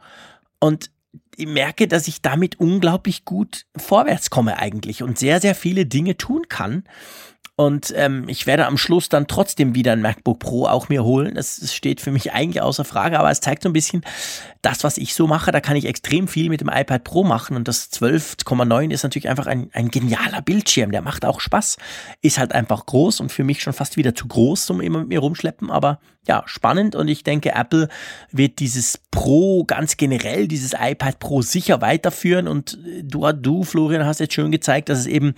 und ich merke, dass ich damit unglaublich gut vorwärts komme eigentlich und sehr, sehr viele Dinge tun kann, und ähm, ich werde am Schluss dann trotzdem wieder ein MacBook Pro auch mir holen. Das, steht für mich eigentlich außer Frage, aber es zeigt so ein bisschen, das, was ich so mache, da kann ich extrem viel mit dem iPad Pro machen. Und das 12,9 ist natürlich einfach ein, ein genialer Bildschirm. Der macht auch Spaß. Ist halt einfach groß und für mich schon fast wieder zu groß zum immer mit mir rumschleppen. Aber ja, spannend. Und ich denke, Apple wird dieses Pro ganz generell, dieses iPad Pro sicher weiterführen. Und du, du, Florian, hast jetzt schön gezeigt, dass es eben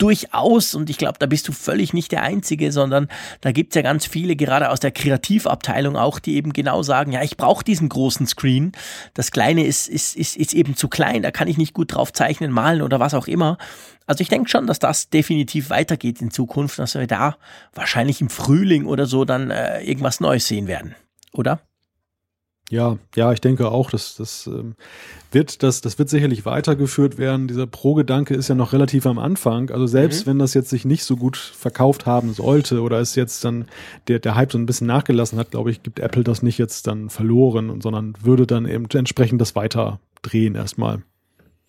durchaus, und ich glaube, da bist du völlig nicht der Einzige, sondern da gibt's ja ganz viele, gerade aus der Kreativabteilung auch, die eben genau sagen, ja, ich brauche diesen großen Screen. Das Kleine ist, ist, ist, ist eben zu klein, da kann ich nicht gut drauf zeichnen, malen oder was auch immer. Also ich denke schon, dass das definitiv weitergeht in Zukunft, dass wir da wahrscheinlich im Frühling oder so dann äh, irgendwas Neues sehen werden, oder? Ja, ja, ich denke auch, dass das ähm, wird, das, das wird sicherlich weitergeführt werden. Dieser Pro-Gedanke ist ja noch relativ am Anfang. Also selbst mhm. wenn das jetzt sich nicht so gut verkauft haben sollte oder es jetzt dann der, der Hype so ein bisschen nachgelassen hat, glaube ich, gibt Apple das nicht jetzt dann verloren, sondern würde dann eben entsprechend das weiter drehen erstmal.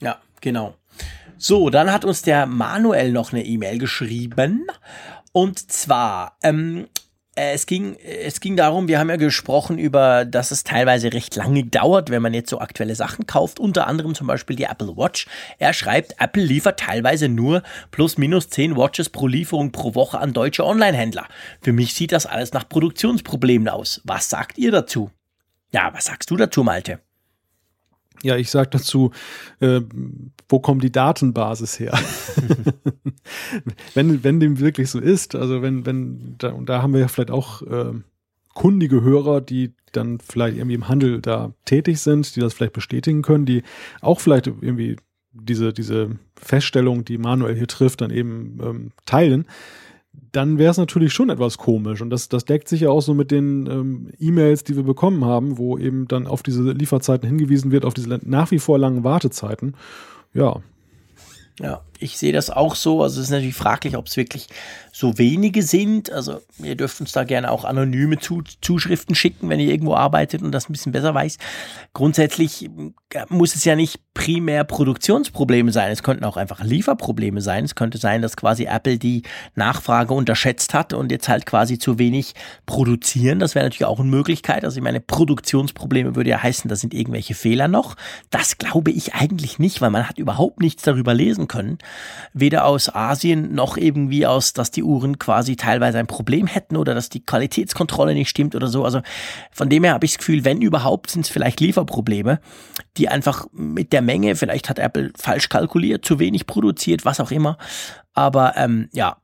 Ja, genau. So, dann hat uns der Manuel noch eine E-Mail geschrieben. Und zwar, ähm, äh, es ging, es ging darum, wir haben ja gesprochen über, dass es teilweise recht lange dauert, wenn man jetzt so aktuelle Sachen kauft, unter anderem zum Beispiel die Apple Watch. Er schreibt, Apple liefert teilweise nur plus minus 10 Watches pro Lieferung pro Woche an deutsche Online-Händler. Für mich sieht das alles nach Produktionsproblemen aus. Was sagt ihr dazu? Ja, was sagst du dazu, Malte? Ja, ich sage dazu, äh, wo kommt die Datenbasis her? wenn, wenn dem wirklich so ist, also wenn, wenn, da, und da haben wir ja vielleicht auch äh, kundige Hörer, die dann vielleicht irgendwie im Handel da tätig sind, die das vielleicht bestätigen können, die auch vielleicht irgendwie diese, diese Feststellung, die Manuel hier trifft, dann eben ähm, teilen, dann wäre es natürlich schon etwas komisch. Und das, das deckt sich ja auch so mit den ähm, E-Mails, die wir bekommen haben, wo eben dann auf diese Lieferzeiten hingewiesen wird, auf diese nach wie vor langen Wartezeiten. Ja. Ja, ich sehe das auch so. Also es ist natürlich fraglich, ob es wirklich so wenige sind. Also ihr dürft uns da gerne auch anonyme Zuschriften schicken, wenn ihr irgendwo arbeitet und das ein bisschen besser weiß. Grundsätzlich äh, muss es ja nicht primär Produktionsprobleme sein. Es könnten auch einfach Lieferprobleme sein. Es könnte sein, dass quasi Apple die Nachfrage unterschätzt hat und jetzt halt quasi zu wenig produzieren. Das wäre natürlich auch eine Möglichkeit. Also ich meine, Produktionsprobleme würde ja heißen, da sind irgendwelche Fehler noch. Das glaube ich eigentlich nicht, weil man hat überhaupt nichts darüber lesen können weder aus Asien noch irgendwie aus, dass die Uhren quasi teilweise ein Problem hätten oder dass die Qualitätskontrolle nicht stimmt oder so. Also von dem her habe ich das Gefühl, wenn überhaupt, sind es vielleicht Lieferprobleme, die einfach mit der Menge, vielleicht hat Apple falsch kalkuliert, zu wenig produziert, was auch immer. Aber ähm, ja,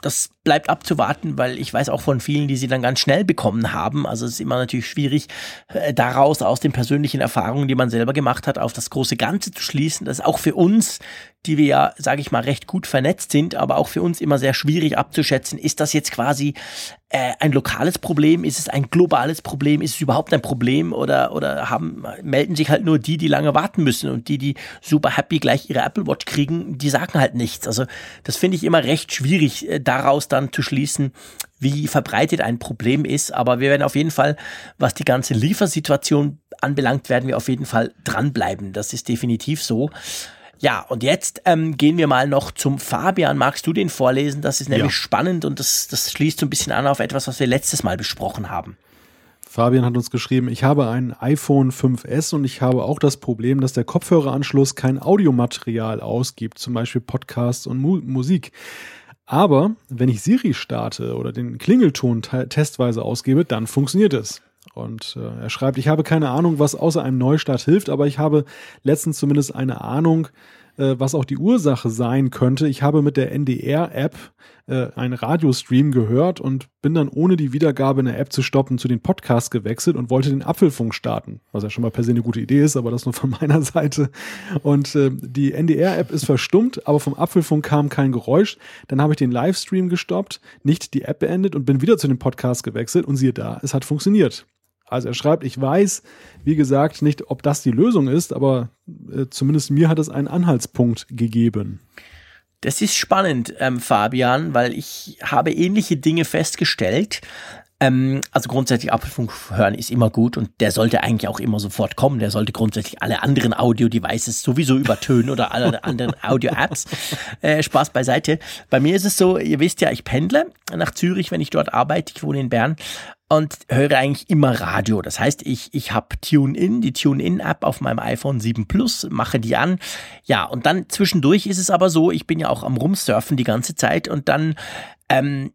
das bleibt abzuwarten, weil ich weiß auch von vielen, die sie dann ganz schnell bekommen haben. Also es ist immer natürlich schwierig, äh, daraus aus den persönlichen Erfahrungen, die man selber gemacht hat, auf das große Ganze zu schließen. Das ist auch für uns, die wir ja, sage ich mal, recht gut vernetzt sind, aber auch für uns immer sehr schwierig abzuschätzen, ist das jetzt quasi äh, ein lokales Problem, ist es ein globales Problem, ist es überhaupt ein Problem oder, oder haben, melden sich halt nur die, die lange warten müssen und die, die super happy gleich ihre Apple Watch kriegen, die sagen halt nichts. Also das finde ich immer recht schwierig, äh, daraus dann zu schließen, wie verbreitet ein Problem ist. Aber wir werden auf jeden Fall, was die ganze Liefersituation anbelangt, werden wir auf jeden Fall dranbleiben. Das ist definitiv so. Ja, und jetzt ähm, gehen wir mal noch zum Fabian. Magst du den vorlesen? Das ist nämlich ja. spannend und das, das schließt so ein bisschen an auf etwas, was wir letztes Mal besprochen haben. Fabian hat uns geschrieben, ich habe ein iPhone 5S und ich habe auch das Problem, dass der Kopfhöreranschluss kein Audiomaterial ausgibt, zum Beispiel Podcasts und Mu Musik. Aber wenn ich Siri starte oder den Klingelton testweise ausgebe, dann funktioniert es. Und äh, er schreibt, ich habe keine Ahnung, was außer einem Neustart hilft, aber ich habe letztens zumindest eine Ahnung, äh, was auch die Ursache sein könnte. Ich habe mit der NDR-App äh, einen Radiostream gehört und bin dann ohne die Wiedergabe in der App zu stoppen zu den Podcasts gewechselt und wollte den Apfelfunk starten, was ja schon mal per se eine gute Idee ist, aber das nur von meiner Seite. Und äh, die NDR-App ist verstummt, aber vom Apfelfunk kam kein Geräusch. Dann habe ich den Livestream gestoppt, nicht die App beendet und bin wieder zu den Podcasts gewechselt und siehe da, es hat funktioniert. Also er schreibt, ich weiß, wie gesagt, nicht, ob das die Lösung ist, aber äh, zumindest mir hat es einen Anhaltspunkt gegeben. Das ist spannend, ähm, Fabian, weil ich habe ähnliche Dinge festgestellt. Ähm, also grundsätzlich Apfelfunk hören ist immer gut und der sollte eigentlich auch immer sofort kommen. Der sollte grundsätzlich alle anderen Audio-Devices sowieso übertönen oder alle anderen Audio-Apps. Äh, Spaß beiseite. Bei mir ist es so, ihr wisst ja, ich pendle nach Zürich, wenn ich dort arbeite. Ich wohne in Bern und höre eigentlich immer Radio. Das heißt, ich, ich habe TuneIn, die TuneIn-App auf meinem iPhone 7 Plus, mache die an. Ja, und dann zwischendurch ist es aber so, ich bin ja auch am Rumsurfen die ganze Zeit und dann ähm,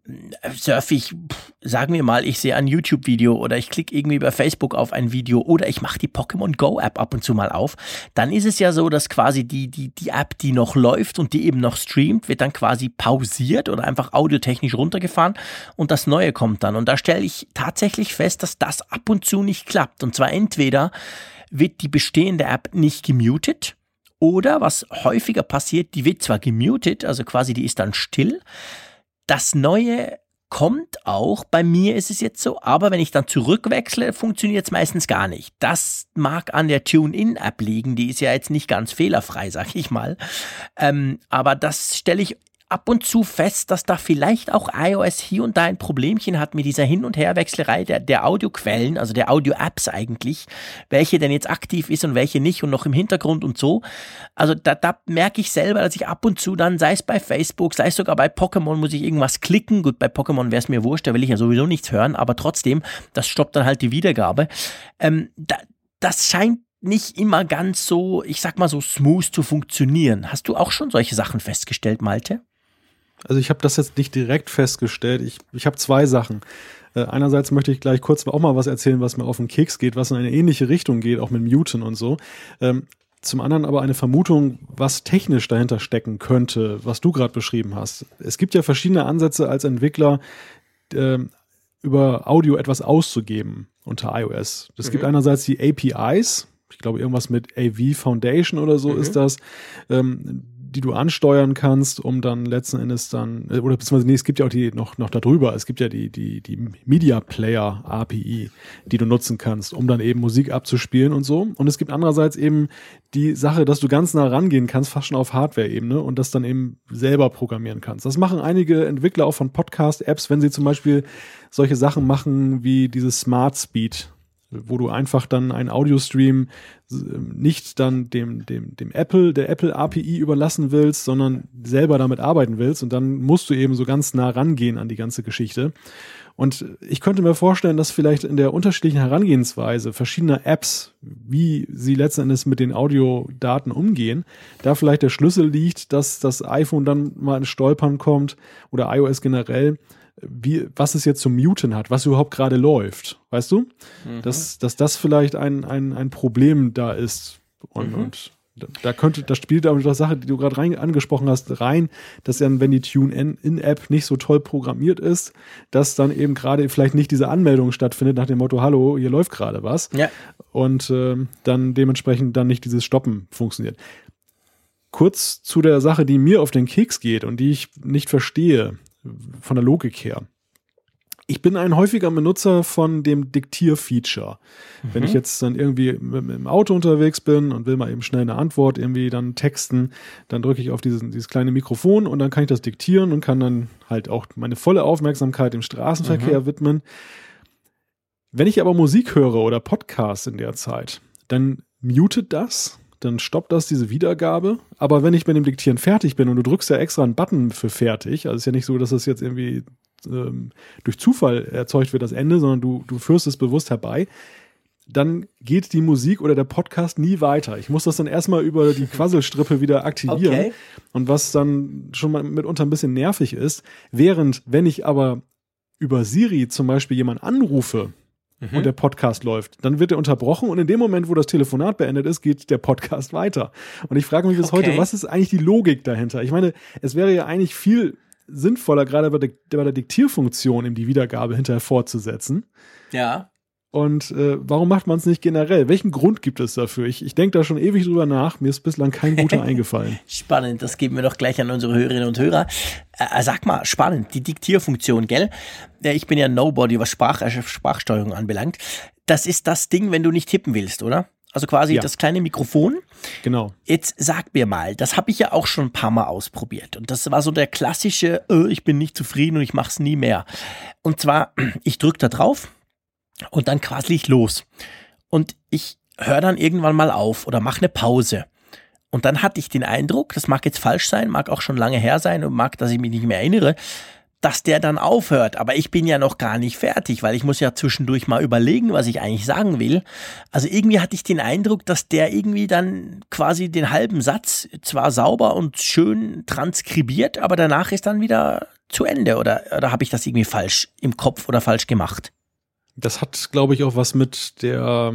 surfe ich, sagen wir mal, ich sehe ein YouTube-Video oder ich klicke irgendwie bei Facebook auf ein Video oder ich mache die Pokémon Go-App ab und zu mal auf, dann ist es ja so, dass quasi die, die, die App, die noch läuft und die eben noch streamt, wird dann quasi pausiert oder einfach audiotechnisch runtergefahren und das Neue kommt dann. Und da stelle ich tatsächlich fest, dass das ab und zu nicht klappt. Und zwar entweder wird die bestehende App nicht gemutet, oder was häufiger passiert, die wird zwar gemutet, also quasi die ist dann still, das Neue kommt auch, bei mir ist es jetzt so, aber wenn ich dann zurückwechsle, funktioniert es meistens gar nicht. Das mag an der Tune-In-App liegen, die ist ja jetzt nicht ganz fehlerfrei, sag ich mal. Ähm, aber das stelle ich ab und zu fest, dass da vielleicht auch iOS hier und da ein Problemchen hat mit dieser Hin- und Herwechselerei der, der Audioquellen, also der Audio-Apps eigentlich, welche denn jetzt aktiv ist und welche nicht und noch im Hintergrund und so. Also da, da merke ich selber, dass ich ab und zu dann, sei es bei Facebook, sei es sogar bei Pokémon, muss ich irgendwas klicken. Gut, bei Pokémon wäre es mir wurscht, da will ich ja sowieso nichts hören, aber trotzdem, das stoppt dann halt die Wiedergabe. Ähm, da, das scheint nicht immer ganz so, ich sag mal so smooth zu funktionieren. Hast du auch schon solche Sachen festgestellt, Malte? Also ich habe das jetzt nicht direkt festgestellt. Ich, ich habe zwei Sachen. Äh, einerseits möchte ich gleich kurz auch mal was erzählen, was mir auf den Keks geht, was in eine ähnliche Richtung geht, auch mit Muten und so. Ähm, zum anderen aber eine Vermutung, was technisch dahinter stecken könnte, was du gerade beschrieben hast. Es gibt ja verschiedene Ansätze als Entwickler, äh, über Audio etwas auszugeben unter iOS. Es mhm. gibt einerseits die APIs, ich glaube irgendwas mit AV Foundation oder so mhm. ist das, ähm, die du ansteuern kannst, um dann letzten Endes dann, äh, oder beziehungsweise nee, es gibt ja auch die noch, noch darüber, es gibt ja die, die, die Media Player API, die du nutzen kannst, um dann eben Musik abzuspielen und so. Und es gibt andererseits eben die Sache, dass du ganz nah rangehen kannst, fast schon auf Hardware-Ebene und das dann eben selber programmieren kannst. Das machen einige Entwickler auch von Podcast-Apps, wenn sie zum Beispiel solche Sachen machen wie dieses Smart Speed wo du einfach dann einen Audiostream nicht dann dem, dem, dem Apple, der Apple API überlassen willst, sondern selber damit arbeiten willst und dann musst du eben so ganz nah rangehen an die ganze Geschichte. Und ich könnte mir vorstellen, dass vielleicht in der unterschiedlichen Herangehensweise verschiedener Apps, wie sie letzten Endes mit den Audiodaten umgehen, da vielleicht der Schlüssel liegt, dass das iPhone dann mal ins Stolpern kommt oder iOS generell, wie, was es jetzt zum Muten hat, was überhaupt gerade läuft. Weißt du? Mhm. Dass, dass das vielleicht ein, ein, ein Problem da ist. Und, mhm. und da könnte, da spielt aber die Sache, die du gerade rein angesprochen hast, rein, dass dann, wenn die Tune-In-App nicht so toll programmiert ist, dass dann eben gerade vielleicht nicht diese Anmeldung stattfindet nach dem Motto, hallo, hier läuft gerade was. Ja. Und äh, dann dementsprechend dann nicht dieses Stoppen funktioniert. Kurz zu der Sache, die mir auf den Keks geht und die ich nicht verstehe von der Logik her. Ich bin ein häufiger Benutzer von dem Diktier-Feature. Mhm. Wenn ich jetzt dann irgendwie im Auto unterwegs bin und will mal eben schnell eine Antwort irgendwie dann texten, dann drücke ich auf diesen, dieses kleine Mikrofon und dann kann ich das diktieren und kann dann halt auch meine volle Aufmerksamkeit im Straßenverkehr mhm. widmen. Wenn ich aber Musik höre oder Podcasts in der Zeit, dann mutet das dann stoppt das diese Wiedergabe. Aber wenn ich mit dem Diktieren fertig bin und du drückst ja extra einen Button für fertig, also es ist ja nicht so, dass das jetzt irgendwie ähm, durch Zufall erzeugt wird, das Ende, sondern du, du führst es bewusst herbei, dann geht die Musik oder der Podcast nie weiter. Ich muss das dann erstmal über die Quasselstrippe wieder aktivieren. Okay. Und was dann schon mal mitunter ein bisschen nervig ist. Während, wenn ich aber über Siri zum Beispiel jemanden anrufe, mhm. und der Podcast läuft. Dann wird er unterbrochen und in dem Moment, wo das Telefonat beendet ist, geht der Podcast weiter. Und ich frage mich bis okay. heute, was ist eigentlich die Logik dahinter? Ich meine, es wäre ja eigentlich viel sinnvoller, gerade bei der, bei der Diktierfunktion, eben die Wiedergabe hinterher fortzusetzen. Ja. Und äh, warum macht man es nicht generell? Welchen Grund gibt es dafür? Ich, ich denke da schon ewig drüber nach. Mir ist bislang kein guter eingefallen. Spannend, das geben wir doch gleich an unsere Hörerinnen und Hörer. Äh, sag mal, spannend, die Diktierfunktion, gell? Ja, ich bin ja Nobody, was Sprach, äh, Sprachsteuerung anbelangt. Das ist das Ding, wenn du nicht tippen willst, oder? Also quasi ja. das kleine Mikrofon. Genau. Jetzt sag mir mal, das habe ich ja auch schon ein paar Mal ausprobiert. Und das war so der klassische, äh, ich bin nicht zufrieden und ich mache es nie mehr. Und zwar, ich drücke da drauf und dann quasi ich los. Und ich höre dann irgendwann mal auf oder mache eine Pause. Und dann hatte ich den Eindruck, das mag jetzt falsch sein, mag auch schon lange her sein und mag, dass ich mich nicht mehr erinnere, dass der dann aufhört. Aber ich bin ja noch gar nicht fertig, weil ich muss ja zwischendurch mal überlegen, was ich eigentlich sagen will. Also irgendwie hatte ich den Eindruck, dass der irgendwie dann quasi den halben Satz zwar sauber und schön transkribiert, aber danach ist dann wieder zu Ende. Oder, oder habe ich das irgendwie falsch im Kopf oder falsch gemacht? Das hat, glaube ich, auch was mit der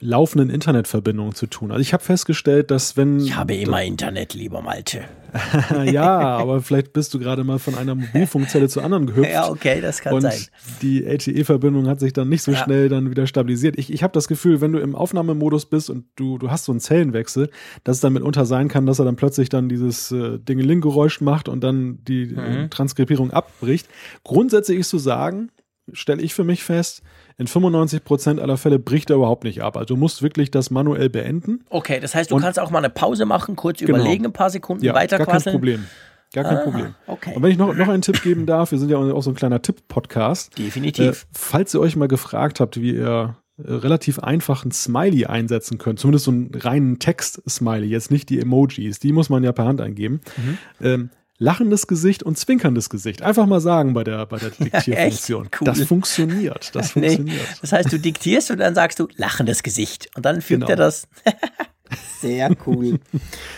laufenden Internetverbindung zu tun. Also ich habe festgestellt, dass wenn ich habe immer Internet, lieber Malte. ja, aber vielleicht bist du gerade mal von einer Mobilfunkzelle zur anderen gehüpft. Ja, okay, das kann und sein. Die LTE-Verbindung hat sich dann nicht so ja. schnell dann wieder stabilisiert. Ich, ich habe das Gefühl, wenn du im Aufnahmemodus bist und du, du hast so einen Zellenwechsel, dass es dann mitunter sein kann, dass er dann plötzlich dann dieses äh, Dingeling-Geräusch macht und dann die mhm. äh, Transkribierung abbricht. Grundsätzlich ist zu sagen, stelle ich für mich fest, in 95 Prozent aller Fälle bricht er überhaupt nicht ab. Also du musst wirklich das manuell beenden. Okay, das heißt, du und kannst auch mal eine Pause machen, kurz genau. überlegen, ein paar Sekunden ja, weiter gar kein Problem. Gar kein ah, Problem. Okay. Und wenn ich noch, noch einen Tipp geben darf, wir sind ja auch so ein kleiner Tipp-Podcast. Definitiv. Äh, falls ihr euch mal gefragt habt, wie ihr äh, relativ einfachen Smiley einsetzen könnt, zumindest so einen reinen Text-Smiley, jetzt nicht die Emojis, die muss man ja per Hand eingeben. Mhm. Ähm, lachendes Gesicht und zwinkerndes Gesicht. Einfach mal sagen bei der, bei der Diktierfunktion. cool. Das funktioniert. Das funktioniert. Nee, das heißt, du diktierst und dann sagst du lachendes Gesicht. Und dann fügt genau. er das. Sehr cool.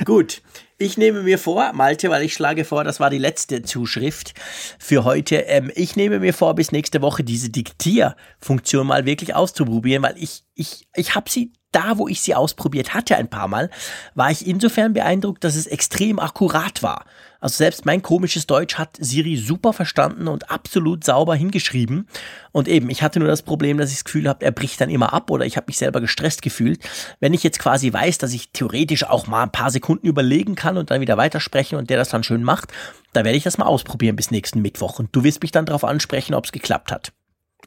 Gut. Ich nehme mir vor, Malte, weil ich schlage vor, das war die letzte Zuschrift für heute. Ähm, ich nehme mir vor, bis nächste Woche diese Diktierfunktion mal wirklich auszuprobieren, weil ich, ich, ich habe sie da, wo ich sie ausprobiert hatte ein paar Mal, war ich insofern beeindruckt, dass es extrem akkurat war. Also selbst mein komisches Deutsch hat Siri super verstanden und absolut sauber hingeschrieben. Und eben, ich hatte nur das Problem, dass ich das Gefühl habe, er bricht dann immer ab oder ich habe mich selber gestresst gefühlt. Wenn ich jetzt quasi weiß, dass ich theoretisch auch mal ein paar Sekunden überlegen kann und dann wieder weitersprechen und der das dann schön macht, da werde ich das mal ausprobieren bis nächsten Mittwoch. Und du wirst mich dann darauf ansprechen, ob es geklappt hat.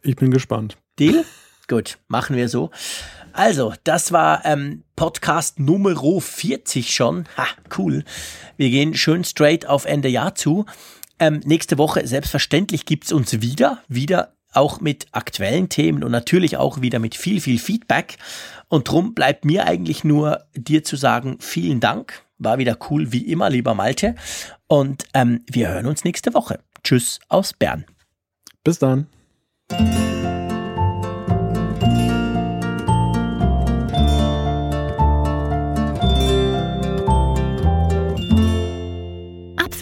Ich bin gespannt. Deal? Gut, machen wir so. Also, das war ähm, Podcast Nummer 40 schon. Ha, cool. Wir gehen schön straight auf Ende Jahr zu. Ähm, nächste Woche, selbstverständlich gibt's uns wieder. Wieder auch mit aktuellen Themen und natürlich auch wieder mit viel, viel Feedback. Und drum bleibt mir eigentlich nur dir zu sagen, vielen Dank. War wieder cool wie immer, lieber Malte. Und ähm, wir hören uns nächste Woche. Tschüss aus Bern. Bis dann.